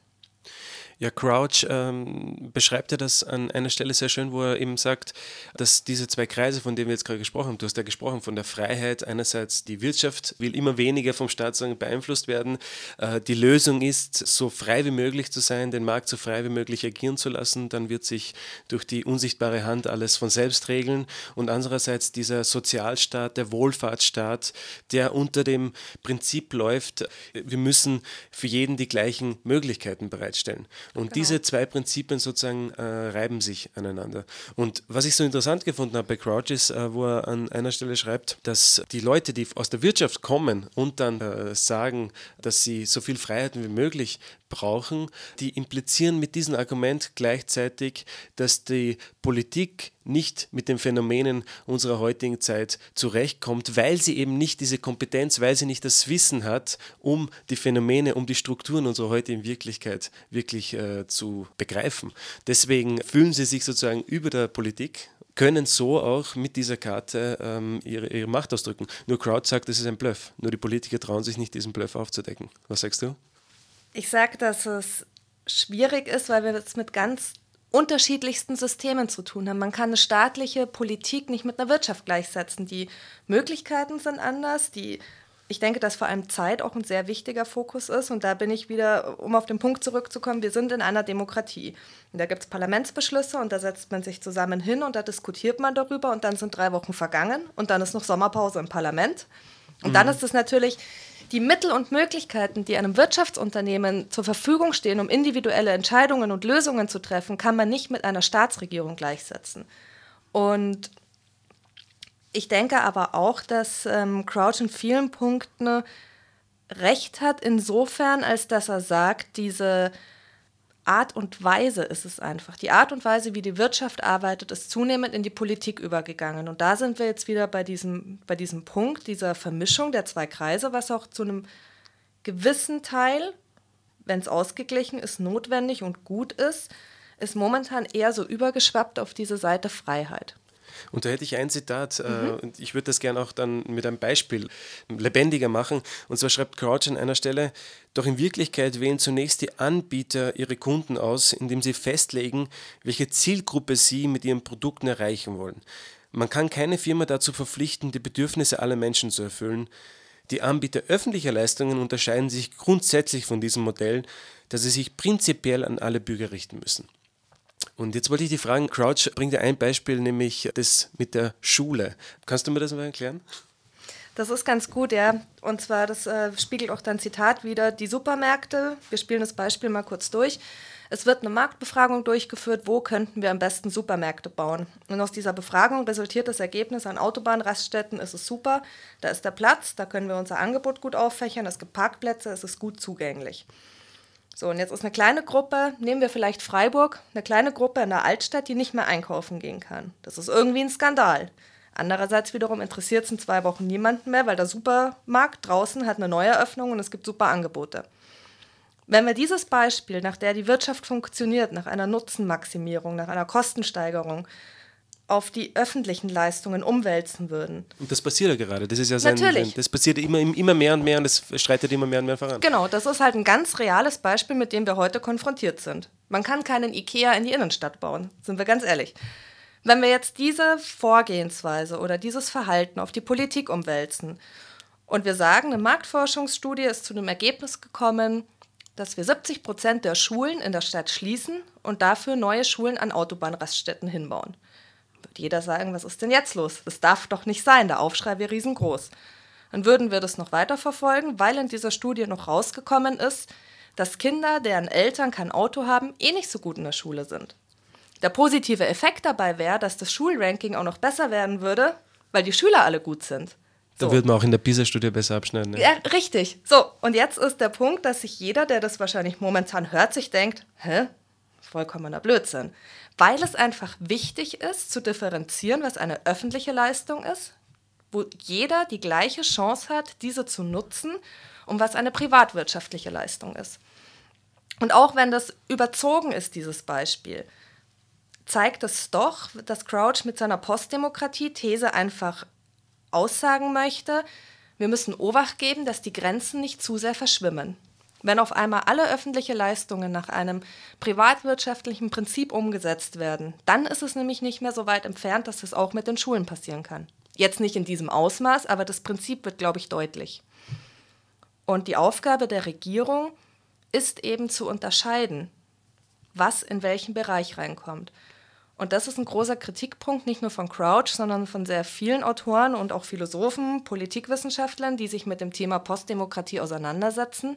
[SPEAKER 1] Ja, Crouch ähm, beschreibt ja das an einer Stelle sehr schön, wo er eben sagt, dass diese zwei Kreise, von denen wir jetzt gerade gesprochen haben, du hast ja gesprochen von der Freiheit, einerseits die Wirtschaft will immer weniger vom Staat beeinflusst werden. Äh, die Lösung ist, so frei wie möglich zu sein, den Markt so frei wie möglich agieren zu lassen, dann wird sich durch die unsichtbare Hand alles von selbst regeln. Und andererseits dieser Sozialstaat, der Wohlfahrtsstaat, der unter dem Prinzip läuft, wir müssen für jeden die gleichen Möglichkeiten bereitstellen. Und genau. diese zwei Prinzipien sozusagen äh, reiben sich aneinander. Und was ich so interessant gefunden habe bei Crouch ist, äh, wo er an einer Stelle schreibt, dass die Leute, die aus der Wirtschaft kommen und dann äh, sagen, dass sie so viel Freiheiten wie möglich brauchen, die implizieren mit diesem Argument gleichzeitig, dass die Politik nicht mit den Phänomenen unserer heutigen Zeit zurechtkommt, weil sie eben nicht diese Kompetenz, weil sie nicht das Wissen hat, um die Phänomene, um die Strukturen unserer heutigen Wirklichkeit wirklich äh, zu begreifen. Deswegen fühlen sie sich sozusagen über der Politik können so auch mit dieser Karte ähm, ihre, ihre Macht ausdrücken. Nur Crowd sagt, es ist ein Bluff. Nur die Politiker trauen sich nicht, diesen Bluff aufzudecken. Was sagst du?
[SPEAKER 2] Ich sage, dass es schwierig ist, weil wir es mit ganz unterschiedlichsten Systemen zu tun haben. Man kann eine staatliche Politik nicht mit einer Wirtschaft gleichsetzen. Die Möglichkeiten sind anders, die ich denke, dass vor allem Zeit auch ein sehr wichtiger Fokus ist. Und da bin ich wieder, um auf den Punkt zurückzukommen, wir sind in einer Demokratie. Und da gibt es Parlamentsbeschlüsse und da setzt man sich zusammen hin und da diskutiert man darüber und dann sind drei Wochen vergangen und dann ist noch Sommerpause im Parlament. Und mhm. dann ist es natürlich die Mittel und Möglichkeiten, die einem Wirtschaftsunternehmen zur Verfügung stehen, um individuelle Entscheidungen und Lösungen zu treffen, kann man nicht mit einer Staatsregierung gleichsetzen. Und ich denke aber auch, dass ähm, Crouch in vielen Punkten recht hat, insofern, als dass er sagt, diese Art und Weise ist es einfach. Die Art und Weise, wie die Wirtschaft arbeitet, ist zunehmend in die Politik übergegangen. Und da sind wir jetzt wieder bei diesem, bei diesem Punkt, dieser Vermischung der zwei Kreise, was auch zu einem gewissen Teil, wenn es ausgeglichen ist, notwendig und gut ist, ist momentan eher so übergeschwappt auf diese Seite Freiheit.
[SPEAKER 1] Und da hätte ich ein Zitat, äh, mhm. und ich würde das gerne auch dann mit einem Beispiel lebendiger machen. Und zwar schreibt Crouch an einer Stelle, doch in Wirklichkeit wählen zunächst die Anbieter ihre Kunden aus, indem sie festlegen, welche Zielgruppe sie mit ihren Produkten erreichen wollen. Man kann keine Firma dazu verpflichten, die Bedürfnisse aller Menschen zu erfüllen. Die Anbieter öffentlicher Leistungen unterscheiden sich grundsätzlich von diesem Modell, dass sie sich prinzipiell an alle Bürger richten müssen. Und jetzt wollte ich dich fragen, Crouch bringt ja ein Beispiel, nämlich das mit der Schule. Kannst du mir das mal erklären?
[SPEAKER 2] Das ist ganz gut, ja. Und zwar, das äh, spiegelt auch dein Zitat wieder, die Supermärkte, wir spielen das Beispiel mal kurz durch. Es wird eine Marktbefragung durchgeführt, wo könnten wir am besten Supermärkte bauen. Und aus dieser Befragung resultiert das Ergebnis an Autobahnraststätten, ist es super, da ist der Platz, da können wir unser Angebot gut auffächern, es gibt Parkplätze, es ist gut zugänglich. So, und jetzt ist eine kleine Gruppe, nehmen wir vielleicht Freiburg, eine kleine Gruppe in der Altstadt, die nicht mehr einkaufen gehen kann. Das ist irgendwie ein Skandal. Andererseits wiederum interessiert es in zwei Wochen niemanden mehr, weil der Supermarkt draußen hat eine Neueröffnung und es gibt super Angebote. Wenn wir dieses Beispiel, nach der die Wirtschaft funktioniert, nach einer Nutzenmaximierung, nach einer Kostensteigerung, auf die öffentlichen Leistungen umwälzen würden.
[SPEAKER 1] Und das passiert ja gerade. Das ist ja sein, Natürlich. das passiert immer, immer mehr und mehr und das streitet immer mehr und mehr voran.
[SPEAKER 2] Genau, das ist halt ein ganz reales Beispiel, mit dem wir heute konfrontiert sind. Man kann keinen Ikea in die Innenstadt bauen, sind wir ganz ehrlich. Wenn wir jetzt diese Vorgehensweise oder dieses Verhalten auf die Politik umwälzen und wir sagen, eine Marktforschungsstudie ist zu dem Ergebnis gekommen, dass wir 70 Prozent der Schulen in der Stadt schließen und dafür neue Schulen an Autobahnraststätten hinbauen wird jeder sagen, was ist denn jetzt los? Das darf doch nicht sein, der Aufschrei wäre riesengroß. Dann würden wir das noch weiter verfolgen, weil in dieser Studie noch rausgekommen ist, dass Kinder, deren Eltern kein Auto haben, eh nicht so gut in der Schule sind. Der positive Effekt dabei wäre, dass das Schulranking auch noch besser werden würde, weil die Schüler alle gut sind.
[SPEAKER 1] So. Da würde man auch in der PISA-Studie besser abschneiden.
[SPEAKER 2] Ja. ja, richtig. So, und jetzt ist der Punkt, dass sich jeder, der das wahrscheinlich momentan hört, sich denkt, hä? Vollkommener Blödsinn weil es einfach wichtig ist zu differenzieren, was eine öffentliche Leistung ist, wo jeder die gleiche Chance hat, diese zu nutzen, und was eine privatwirtschaftliche Leistung ist. Und auch wenn das überzogen ist, dieses Beispiel, zeigt es doch, dass Crouch mit seiner Postdemokratie-These einfach aussagen möchte, wir müssen Obacht geben, dass die Grenzen nicht zu sehr verschwimmen. Wenn auf einmal alle öffentliche Leistungen nach einem privatwirtschaftlichen Prinzip umgesetzt werden, dann ist es nämlich nicht mehr so weit entfernt, dass das auch mit den Schulen passieren kann. Jetzt nicht in diesem Ausmaß, aber das Prinzip wird, glaube ich, deutlich. Und die Aufgabe der Regierung ist eben zu unterscheiden, was in welchen Bereich reinkommt. Und das ist ein großer Kritikpunkt, nicht nur von Crouch, sondern von sehr vielen Autoren und auch Philosophen, Politikwissenschaftlern, die sich mit dem Thema Postdemokratie auseinandersetzen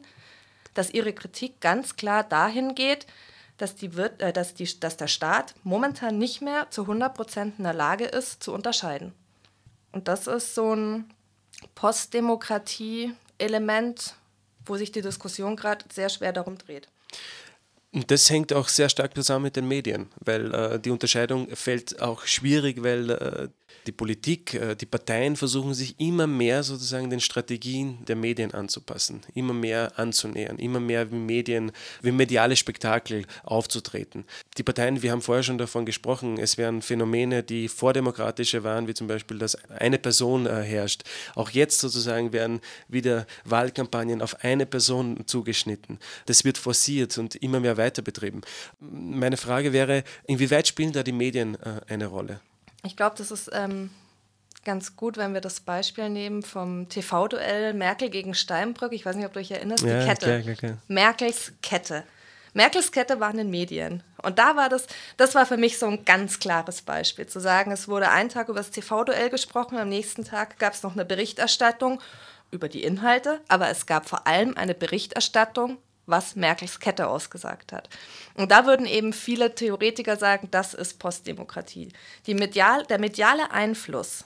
[SPEAKER 2] dass ihre Kritik ganz klar dahin geht, dass, die, äh, dass, die, dass der Staat momentan nicht mehr zu 100 Prozent in der Lage ist, zu unterscheiden. Und das ist so ein Postdemokratie-Element, wo sich die Diskussion gerade sehr schwer darum dreht.
[SPEAKER 1] Und das hängt auch sehr stark zusammen mit den Medien, weil äh, die Unterscheidung fällt auch schwierig, weil äh, die Politik, äh, die Parteien versuchen sich immer mehr sozusagen den Strategien der Medien anzupassen, immer mehr anzunähern, immer mehr wie Medien, wie mediale Spektakel aufzutreten. Die Parteien, wir haben vorher schon davon gesprochen, es wären Phänomene, die vordemokratische waren, wie zum Beispiel, dass eine Person äh, herrscht. Auch jetzt sozusagen werden wieder Wahlkampagnen auf eine Person zugeschnitten. Das wird forciert und immer mehr weiter betrieben. Meine Frage wäre, inwieweit spielen da die Medien äh, eine Rolle?
[SPEAKER 2] Ich glaube, das ist ähm, ganz gut, wenn wir das Beispiel nehmen vom TV-Duell Merkel gegen Steinbrück. Ich weiß nicht, ob du dich erinnerst, ja, die Kette. Klar, klar, klar. Merkels Kette. Merkels Kette war in den Medien. Und da war das, das war für mich so ein ganz klares Beispiel, zu sagen, es wurde einen Tag über das TV-Duell gesprochen, am nächsten Tag gab es noch eine Berichterstattung über die Inhalte, aber es gab vor allem eine Berichterstattung was Merkels Kette ausgesagt hat. Und da würden eben viele Theoretiker sagen, das ist Postdemokratie. Medial, der mediale Einfluss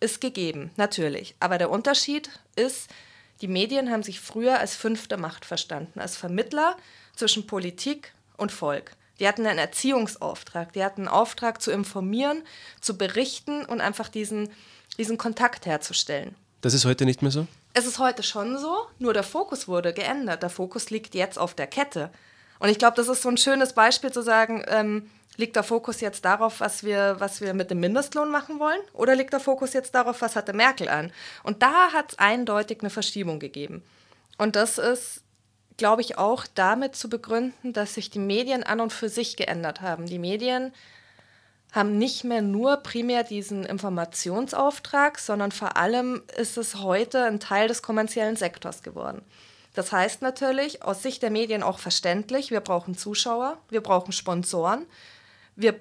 [SPEAKER 2] ist gegeben, natürlich. Aber der Unterschied ist, die Medien haben sich früher als fünfte Macht verstanden, als Vermittler zwischen Politik und Volk. Die hatten einen Erziehungsauftrag, die hatten einen Auftrag zu informieren, zu berichten und einfach diesen, diesen Kontakt herzustellen.
[SPEAKER 1] Das ist heute nicht mehr so?
[SPEAKER 2] Es ist heute schon so, nur der Fokus wurde geändert. Der Fokus liegt jetzt auf der Kette. Und ich glaube, das ist so ein schönes Beispiel zu sagen, ähm, liegt der Fokus jetzt darauf, was wir, was wir mit dem Mindestlohn machen wollen? Oder liegt der Fokus jetzt darauf, was hatte Merkel an? Und da hat es eindeutig eine Verschiebung gegeben. Und das ist glaube ich, auch damit zu begründen, dass sich die Medien an und für sich geändert haben. Die Medien haben nicht mehr nur primär diesen Informationsauftrag, sondern vor allem ist es heute ein Teil des kommerziellen Sektors geworden. Das heißt natürlich, aus Sicht der Medien auch verständlich, wir brauchen Zuschauer, wir brauchen Sponsoren, wir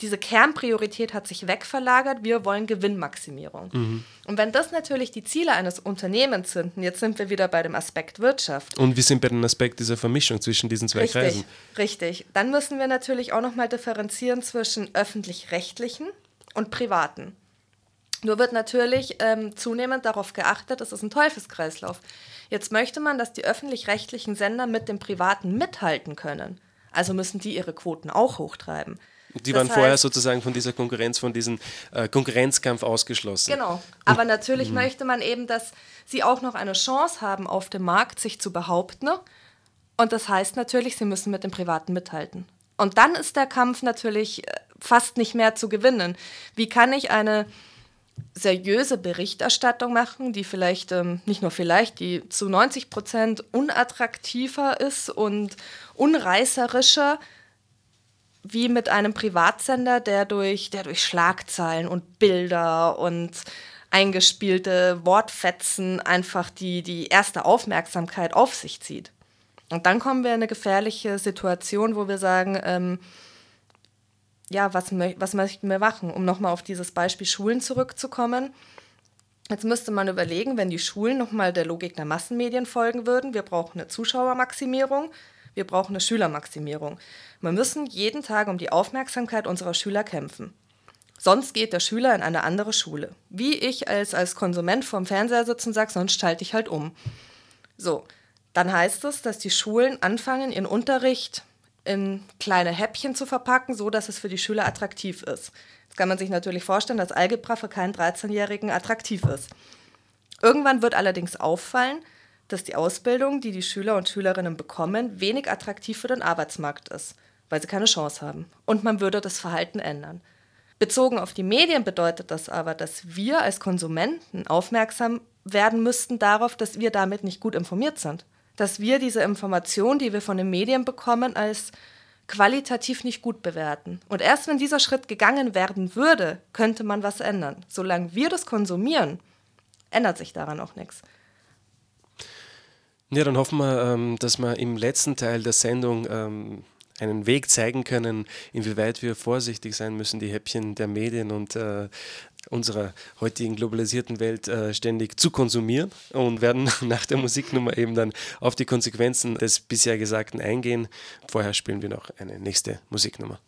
[SPEAKER 2] diese Kernpriorität hat sich wegverlagert, wir wollen Gewinnmaximierung. Mhm. Und wenn das natürlich die Ziele eines Unternehmens sind, und jetzt sind wir wieder bei dem Aspekt Wirtschaft.
[SPEAKER 1] Und wir sind bei dem Aspekt dieser Vermischung zwischen diesen zwei
[SPEAKER 2] richtig,
[SPEAKER 1] Kreisen.
[SPEAKER 2] Richtig, dann müssen wir natürlich auch nochmal differenzieren zwischen öffentlich-rechtlichen und privaten. Nur wird natürlich ähm, zunehmend darauf geachtet, es ist ein Teufelskreislauf. Jetzt möchte man, dass die öffentlich-rechtlichen Sender mit den privaten mithalten können. Also müssen die ihre Quoten auch hochtreiben.
[SPEAKER 1] Die das waren heißt, vorher sozusagen von dieser Konkurrenz, von diesem äh, Konkurrenzkampf ausgeschlossen.
[SPEAKER 2] Genau. Aber natürlich mh. möchte man eben, dass sie auch noch eine Chance haben, auf dem Markt sich zu behaupten. Und das heißt natürlich, sie müssen mit dem Privaten mithalten. Und dann ist der Kampf natürlich äh, fast nicht mehr zu gewinnen. Wie kann ich eine seriöse Berichterstattung machen, die vielleicht, ähm, nicht nur vielleicht, die zu 90 Prozent unattraktiver ist und unreißerischer, wie mit einem Privatsender, der durch, der durch Schlagzeilen und Bilder und eingespielte Wortfetzen einfach die, die erste Aufmerksamkeit auf sich zieht. Und dann kommen wir in eine gefährliche Situation, wo wir sagen, ähm, ja, was, was möchten wir machen? Um nochmal auf dieses Beispiel Schulen zurückzukommen. Jetzt müsste man überlegen, wenn die Schulen nochmal der Logik der Massenmedien folgen würden, wir brauchen eine Zuschauermaximierung, wir brauchen eine Schülermaximierung. Wir müssen jeden Tag um die Aufmerksamkeit unserer Schüler kämpfen. Sonst geht der Schüler in eine andere Schule. Wie ich als, als Konsument vorm Fernseher sitzen sage, sonst schalte ich halt um. So, dann heißt es, dass die Schulen anfangen, ihren Unterricht in kleine Häppchen zu verpacken, so dass es für die Schüler attraktiv ist. Jetzt kann man sich natürlich vorstellen, dass Algebra für keinen 13-Jährigen attraktiv ist. Irgendwann wird allerdings auffallen, dass die Ausbildung, die die Schüler und Schülerinnen bekommen, wenig attraktiv für den Arbeitsmarkt ist, weil sie keine Chance haben. Und man würde das Verhalten ändern. Bezogen auf die Medien bedeutet das aber, dass wir als Konsumenten aufmerksam werden müssten darauf, dass wir damit nicht gut informiert sind. Dass wir diese Information, die wir von den Medien bekommen, als qualitativ nicht gut bewerten. Und erst wenn dieser Schritt gegangen werden würde, könnte man was ändern. Solange wir das konsumieren, ändert sich daran auch nichts.
[SPEAKER 1] Ja, dann hoffen wir, ähm, dass wir im letzten Teil der Sendung ähm, einen Weg zeigen können, inwieweit wir vorsichtig sein müssen, die Häppchen der Medien und äh, unserer heutigen globalisierten Welt äh, ständig zu konsumieren und werden nach der Musiknummer eben dann auf die Konsequenzen des bisher Gesagten eingehen. Vorher spielen wir noch eine nächste Musiknummer.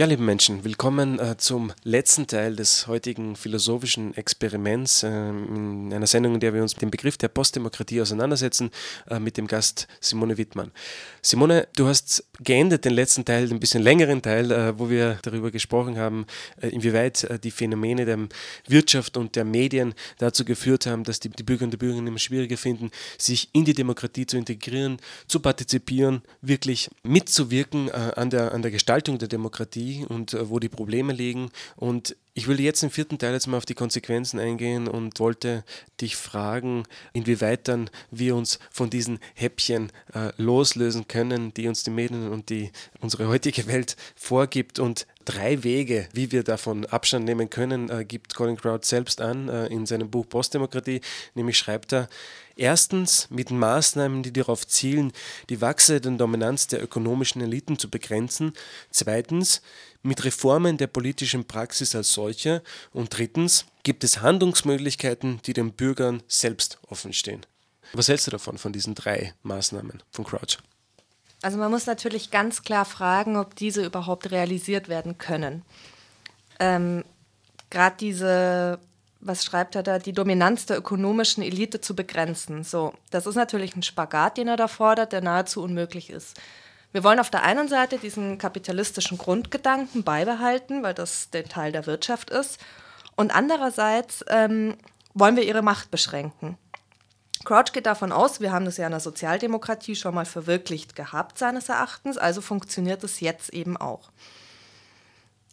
[SPEAKER 1] Ja, liebe Menschen, willkommen äh, zum letzten Teil des heutigen philosophischen Experiments äh, in einer Sendung, in der wir uns mit dem Begriff der Postdemokratie auseinandersetzen, äh, mit dem Gast Simone Wittmann. Simone, du hast geendet den letzten Teil, den bisschen längeren Teil, äh, wo wir darüber gesprochen haben, äh, inwieweit äh, die Phänomene der Wirtschaft und der Medien dazu geführt haben, dass die, die Bürgerinnen und Bürger immer schwieriger finden, sich in die Demokratie zu integrieren, zu partizipieren, wirklich mitzuwirken an, der, an der Gestaltung der Demokratie Demokratie und äh, wo die Probleme liegen. Und ich will jetzt im vierten Teil jetzt mal auf die Konsequenzen eingehen und wollte dich fragen, inwieweit dann wir uns von diesen Häppchen äh, loslösen können, die uns die Medien und die unsere heutige Welt vorgibt und drei Wege, wie wir davon Abstand nehmen können, äh, gibt Colin Crowd selbst an äh, in seinem Buch Postdemokratie, nämlich schreibt er, Erstens mit Maßnahmen, die darauf zielen, die wachsende Dominanz der ökonomischen Eliten zu begrenzen. Zweitens mit Reformen der politischen Praxis als solcher. Und drittens gibt es Handlungsmöglichkeiten, die den Bürgern selbst offenstehen. Was hältst du davon, von diesen drei Maßnahmen von Crouch?
[SPEAKER 2] Also man muss natürlich ganz klar fragen, ob diese überhaupt realisiert werden können. Ähm, Gerade diese was schreibt er da, die Dominanz der ökonomischen Elite zu begrenzen. So, das ist natürlich ein Spagat, den er da fordert, der nahezu unmöglich ist. Wir wollen auf der einen Seite diesen kapitalistischen Grundgedanken beibehalten, weil das der Teil der Wirtschaft ist, und andererseits ähm, wollen wir ihre Macht beschränken. Crouch geht davon aus, wir haben das ja in der Sozialdemokratie schon mal verwirklicht gehabt, seines Erachtens, also funktioniert es jetzt eben auch.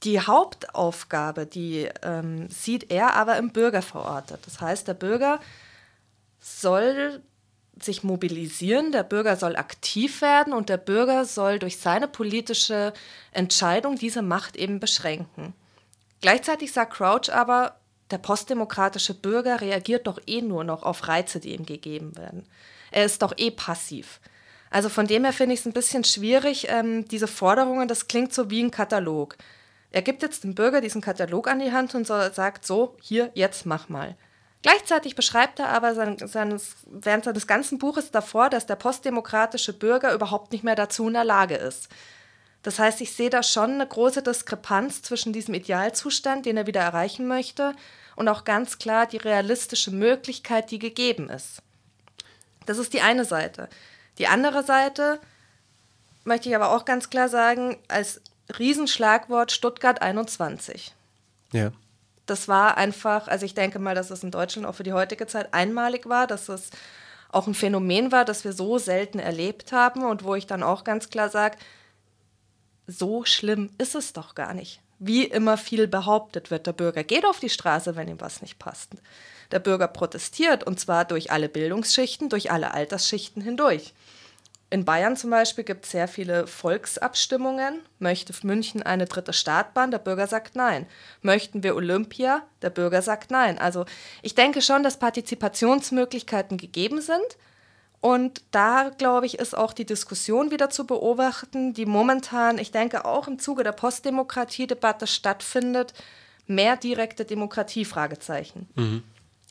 [SPEAKER 2] Die Hauptaufgabe, die ähm, sieht er aber im Bürger verortet. Das heißt, der Bürger soll sich mobilisieren, der Bürger soll aktiv werden und der Bürger soll durch seine politische Entscheidung diese Macht eben beschränken. Gleichzeitig sagt Crouch aber, der postdemokratische Bürger reagiert doch eh nur noch auf Reize, die ihm gegeben werden. Er ist doch eh passiv. Also von dem her finde ich es ein bisschen schwierig, ähm, diese Forderungen, das klingt so wie ein Katalog. Er gibt jetzt dem Bürger diesen Katalog an die Hand und so, sagt so, hier, jetzt mach mal. Gleichzeitig beschreibt er aber sein, seines, während seines ganzen Buches davor, dass der postdemokratische Bürger überhaupt nicht mehr dazu in der Lage ist. Das heißt, ich sehe da schon eine große Diskrepanz zwischen diesem Idealzustand, den er wieder erreichen möchte, und auch ganz klar die realistische Möglichkeit, die gegeben ist. Das ist die eine Seite. Die andere Seite möchte ich aber auch ganz klar sagen, als Riesenschlagwort Stuttgart 21.
[SPEAKER 1] Ja.
[SPEAKER 2] Das war einfach, also ich denke mal, dass es in Deutschland auch für die heutige Zeit einmalig war, dass es auch ein Phänomen war, das wir so selten erlebt haben und wo ich dann auch ganz klar sage, so schlimm ist es doch gar nicht. Wie immer viel behauptet wird, der Bürger geht auf die Straße, wenn ihm was nicht passt. Der Bürger protestiert und zwar durch alle Bildungsschichten, durch alle Altersschichten hindurch. In Bayern zum Beispiel gibt es sehr viele Volksabstimmungen. Möchte München eine dritte Startbahn? Der Bürger sagt nein. Möchten wir Olympia? Der Bürger sagt nein. Also ich denke schon, dass Partizipationsmöglichkeiten gegeben sind. Und da, glaube ich, ist auch die Diskussion wieder zu beobachten, die momentan, ich denke, auch im Zuge der Postdemokratie-Debatte stattfindet. Mehr direkte Demokratie? Fragezeichen. Mhm.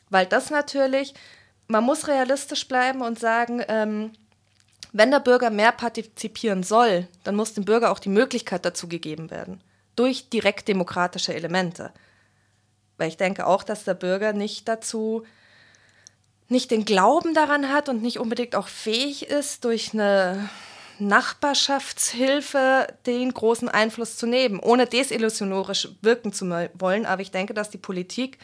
[SPEAKER 2] Weil das natürlich, man muss realistisch bleiben und sagen, ähm, wenn der Bürger mehr partizipieren soll, dann muss dem Bürger auch die Möglichkeit dazu gegeben werden. Durch direkt demokratische Elemente. Weil ich denke auch, dass der Bürger nicht dazu, nicht den Glauben daran hat und nicht unbedingt auch fähig ist, durch eine Nachbarschaftshilfe den großen Einfluss zu nehmen, ohne desillusionorisch wirken zu wollen. Aber ich denke, dass die Politik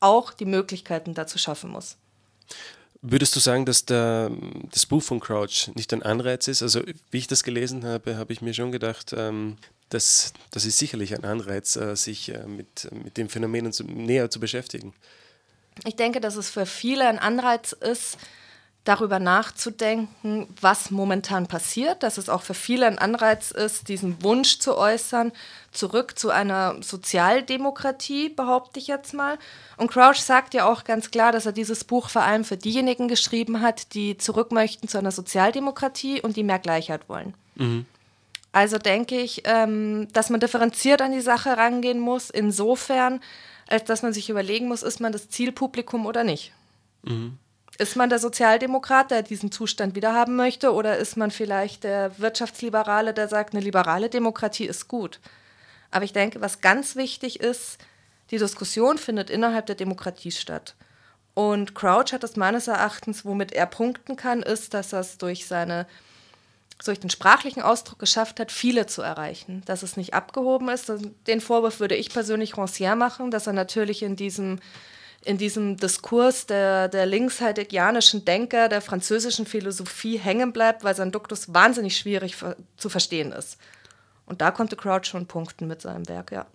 [SPEAKER 2] auch die Möglichkeiten dazu schaffen muss.
[SPEAKER 1] Würdest du sagen, dass der, das Buch von Crouch nicht ein Anreiz ist? Also, wie ich das gelesen habe, habe ich mir schon gedacht, ähm, dass das ist sicherlich ein Anreiz, äh, sich äh, mit, mit den Phänomenen zu, näher zu beschäftigen.
[SPEAKER 2] Ich denke, dass es für viele ein Anreiz ist, darüber nachzudenken, was momentan passiert, dass es auch für viele ein Anreiz ist, diesen Wunsch zu äußern, zurück zu einer Sozialdemokratie, behaupte ich jetzt mal. Und Crouch sagt ja auch ganz klar, dass er dieses Buch vor allem für diejenigen geschrieben hat, die zurück möchten zu einer Sozialdemokratie und die mehr Gleichheit wollen. Mhm. Also denke ich, ähm, dass man differenziert an die Sache rangehen muss, insofern, als dass man sich überlegen muss, ist man das Zielpublikum oder nicht. Mhm. Ist man der Sozialdemokrat, der diesen Zustand wiederhaben möchte, oder ist man vielleicht der Wirtschaftsliberale, der sagt, eine liberale Demokratie ist gut? Aber ich denke, was ganz wichtig ist, die Diskussion findet innerhalb der Demokratie statt. Und Crouch hat das meines Erachtens, womit er punkten kann, ist, dass er es durch seine durch den sprachlichen Ausdruck geschafft hat, viele zu erreichen, dass es nicht abgehoben ist. Den Vorwurf würde ich persönlich Rancière machen, dass er natürlich in diesem, in diesem Diskurs der, der linksheidegianischen Denker, der französischen Philosophie hängen bleibt, weil sein Duktus wahnsinnig schwierig zu verstehen ist. Und da konnte Crouch schon punkten mit seinem Werk, ja.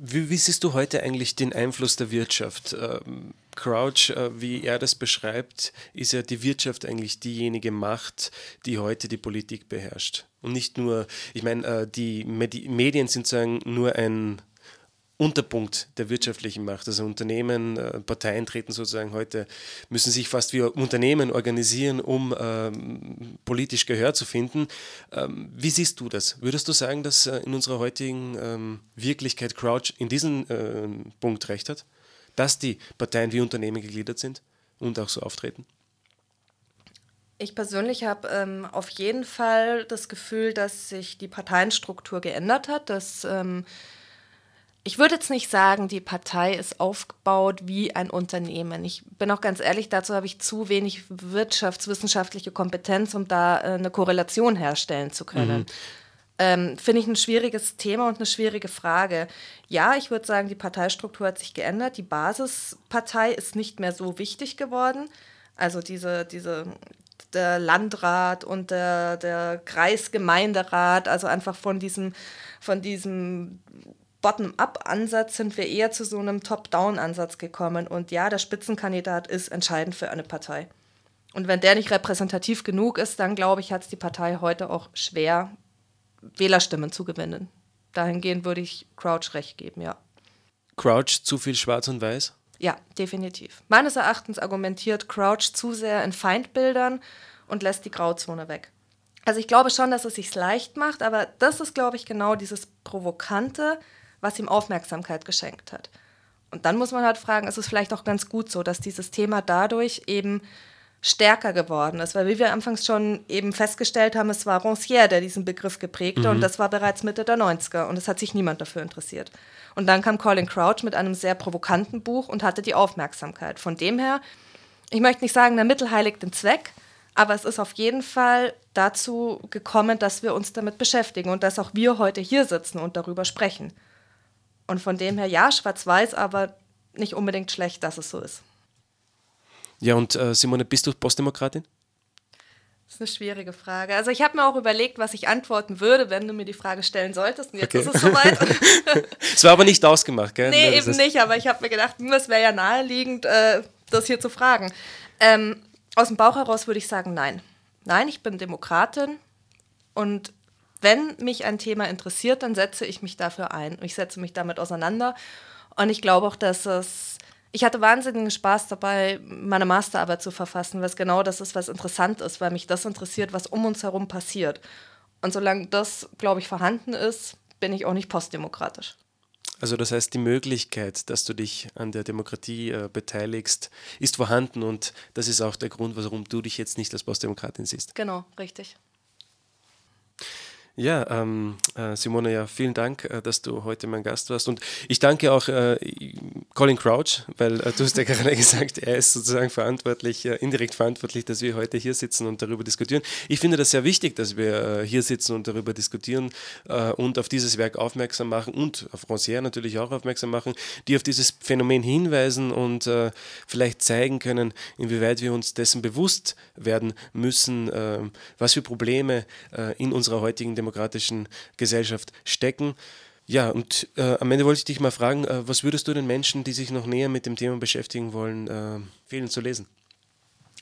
[SPEAKER 1] Wie, wie, siehst du heute eigentlich den Einfluss der Wirtschaft? Ähm, Crouch, äh, wie er das beschreibt, ist ja die Wirtschaft eigentlich diejenige Macht, die heute die Politik beherrscht. Und nicht nur, ich meine, äh, die Medien sind sozusagen nur ein Unterpunkt der wirtschaftlichen Macht. Also Unternehmen, äh, Parteien treten sozusagen heute, müssen sich fast wie Unternehmen organisieren, um ähm, politisch Gehör zu finden. Ähm, wie siehst du das? Würdest du sagen, dass in unserer heutigen ähm, Wirklichkeit Crouch in diesem Punkt recht hat? Dass die Parteien wie Unternehmen gegliedert sind und auch so auftreten?
[SPEAKER 2] Ich persönlich habe ähm, auf jeden Fall das Gefühl, dass sich die Parteienstruktur geändert hat, dass ähm, ich würde jetzt nicht sagen, die Partei ist aufgebaut wie ein Unternehmen. Ich bin auch ganz ehrlich, dazu habe ich zu wenig wirtschaftswissenschaftliche Kompetenz, um da äh, eine Korrelation herstellen zu können. Mhm. Ähm, Finde ich ein schwieriges Thema und eine schwierige Frage. Ja, ich würde sagen, die Parteistruktur hat sich geändert. Die Basispartei ist nicht mehr so wichtig geworden. Also diese, diese, der Landrat und der, der Kreisgemeinderat, also einfach von diesem, von diesem Bottom-up-Ansatz sind wir eher zu so einem Top-down-Ansatz gekommen. Und ja, der Spitzenkandidat ist entscheidend für eine Partei. Und wenn der nicht repräsentativ genug ist, dann glaube ich, hat es die Partei heute auch schwer, Wählerstimmen zu gewinnen. Dahingehend würde ich Crouch recht geben, ja.
[SPEAKER 1] Crouch zu viel schwarz und weiß?
[SPEAKER 2] Ja, definitiv. Meines Erachtens argumentiert Crouch zu sehr in Feindbildern und lässt die Grauzone weg. Also ich glaube schon, dass es sich leicht macht, aber das ist, glaube ich, genau dieses Provokante, was ihm Aufmerksamkeit geschenkt hat. Und dann muss man halt fragen, ist es vielleicht auch ganz gut so, dass dieses Thema dadurch eben stärker geworden ist, weil wie wir anfangs schon eben festgestellt haben, es war Rancière, der diesen Begriff geprägte mhm. und das war bereits Mitte der 90er und es hat sich niemand dafür interessiert. Und dann kam Colin Crouch mit einem sehr provokanten Buch und hatte die Aufmerksamkeit. Von dem her, ich möchte nicht sagen, der Mittel heiligt den Zweck, aber es ist auf jeden Fall dazu gekommen, dass wir uns damit beschäftigen und dass auch wir heute hier sitzen und darüber sprechen. Und von dem her, ja, schwarz-weiß, aber nicht unbedingt schlecht, dass es so ist.
[SPEAKER 1] Ja, und äh, Simone, bist du Postdemokratin?
[SPEAKER 2] Das ist eine schwierige Frage. Also ich habe mir auch überlegt, was ich antworten würde, wenn du mir die Frage stellen solltest. Und jetzt okay. ist es soweit.
[SPEAKER 1] es war aber nicht ausgemacht, gell?
[SPEAKER 2] Nee, eben nicht. Aber ich habe mir gedacht, hm, es wäre ja naheliegend, äh, das hier zu fragen. Ähm, aus dem Bauch heraus würde ich sagen, nein. Nein, ich bin Demokratin und wenn mich ein Thema interessiert, dann setze ich mich dafür ein. Ich setze mich damit auseinander. Und ich glaube auch, dass es. Ich hatte wahnsinnigen Spaß dabei, meine Masterarbeit zu verfassen, was genau das ist, was interessant ist, weil mich das interessiert, was um uns herum passiert. Und solange das, glaube ich, vorhanden ist, bin ich auch nicht postdemokratisch.
[SPEAKER 1] Also das heißt, die Möglichkeit, dass du dich an der Demokratie äh, beteiligst, ist vorhanden und das ist auch der Grund, warum du dich jetzt nicht als Postdemokratin siehst.
[SPEAKER 2] Genau, richtig.
[SPEAKER 1] Ja, ähm, äh, Simone, ja, vielen Dank, äh, dass du heute mein Gast warst. Und ich danke auch äh, Colin Crouch, weil äh, du hast ja gerade gesagt, er ist sozusagen verantwortlich, äh, indirekt verantwortlich, dass wir heute hier sitzen und darüber diskutieren. Ich finde das sehr wichtig, dass wir äh, hier sitzen und darüber diskutieren und auf dieses Werk aufmerksam machen und auf Rancière natürlich auch aufmerksam machen, die auf dieses Phänomen hinweisen und vielleicht zeigen können, inwieweit wir uns dessen bewusst werden müssen, was für Probleme in unserer heutigen Demokratie demokratischen Gesellschaft stecken. Ja, und äh, am Ende wollte ich dich mal fragen, äh, was würdest du den Menschen, die sich noch näher mit dem Thema beschäftigen wollen, äh, empfehlen zu lesen?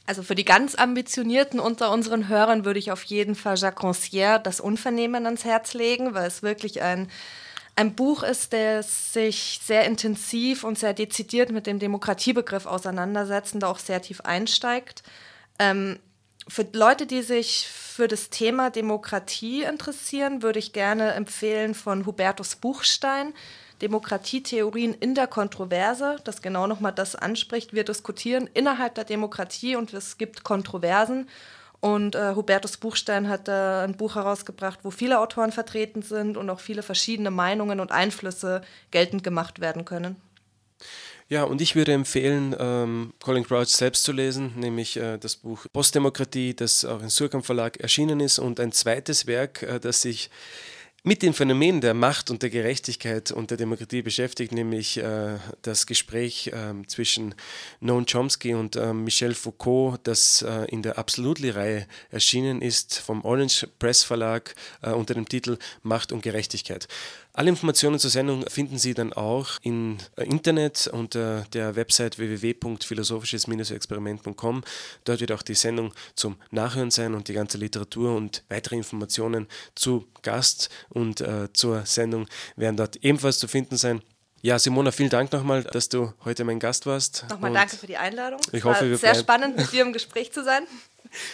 [SPEAKER 2] Also für die ganz Ambitionierten unter unseren Hörern würde ich auf jeden Fall Jacques Rancière das Unvernehmen ans Herz legen, weil es wirklich ein, ein Buch ist, der sich sehr intensiv und sehr dezidiert mit dem Demokratiebegriff auseinandersetzt und da auch sehr tief einsteigt. Ähm, für Leute, die sich für das Thema Demokratie interessieren, würde ich gerne empfehlen von Hubertus Buchstein, Demokratietheorien in der Kontroverse, das genau nochmal das anspricht. Wir diskutieren innerhalb der Demokratie und es gibt Kontroversen. Und äh, Hubertus Buchstein hat äh, ein Buch herausgebracht, wo viele Autoren vertreten sind und auch viele verschiedene Meinungen und Einflüsse geltend gemacht werden können.
[SPEAKER 1] Ja, und ich würde empfehlen, ähm, Colin Crouch selbst zu lesen, nämlich äh, das Buch Postdemokratie, das auch im Surkamp Verlag erschienen ist, und ein zweites Werk, äh, das sich mit den Phänomenen der Macht und der Gerechtigkeit und der Demokratie beschäftigt, nämlich äh, das Gespräch äh, zwischen Noam Chomsky und äh, Michel Foucault, das äh, in der Absolutely-Reihe erschienen ist vom Orange Press Verlag äh, unter dem Titel Macht und Gerechtigkeit. Alle Informationen zur Sendung finden Sie dann auch im äh, Internet unter der Website www.philosophisches-experiment.com. Dort wird auch die Sendung zum Nachhören sein und die ganze Literatur und weitere Informationen zu Gast und äh, zur Sendung werden dort ebenfalls zu finden sein. Ja, Simona, vielen Dank nochmal, dass du heute mein Gast warst.
[SPEAKER 2] Nochmal und danke für die Einladung.
[SPEAKER 1] Ich hoffe,
[SPEAKER 2] War sehr spannend, mit dir im Gespräch zu sein.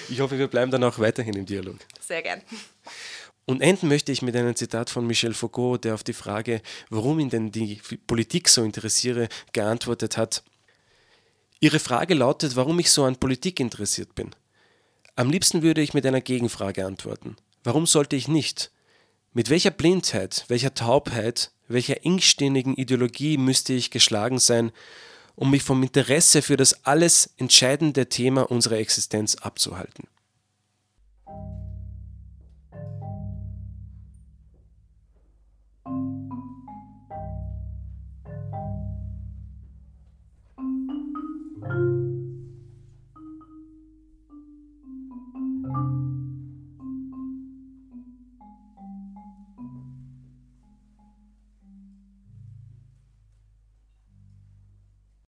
[SPEAKER 1] Ich hoffe, wir bleiben dann auch weiterhin im Dialog.
[SPEAKER 2] Sehr gern.
[SPEAKER 1] Und enden möchte ich mit einem Zitat von Michel Foucault, der auf die Frage, warum ihn denn die Politik so interessiere, geantwortet hat. Ihre Frage lautet, warum ich so an Politik interessiert bin. Am liebsten würde ich mit einer Gegenfrage antworten. Warum sollte ich nicht? Mit welcher Blindheit, welcher Taubheit, welcher engstirnigen Ideologie müsste ich geschlagen sein, um mich vom Interesse für das alles entscheidende Thema unserer Existenz abzuhalten?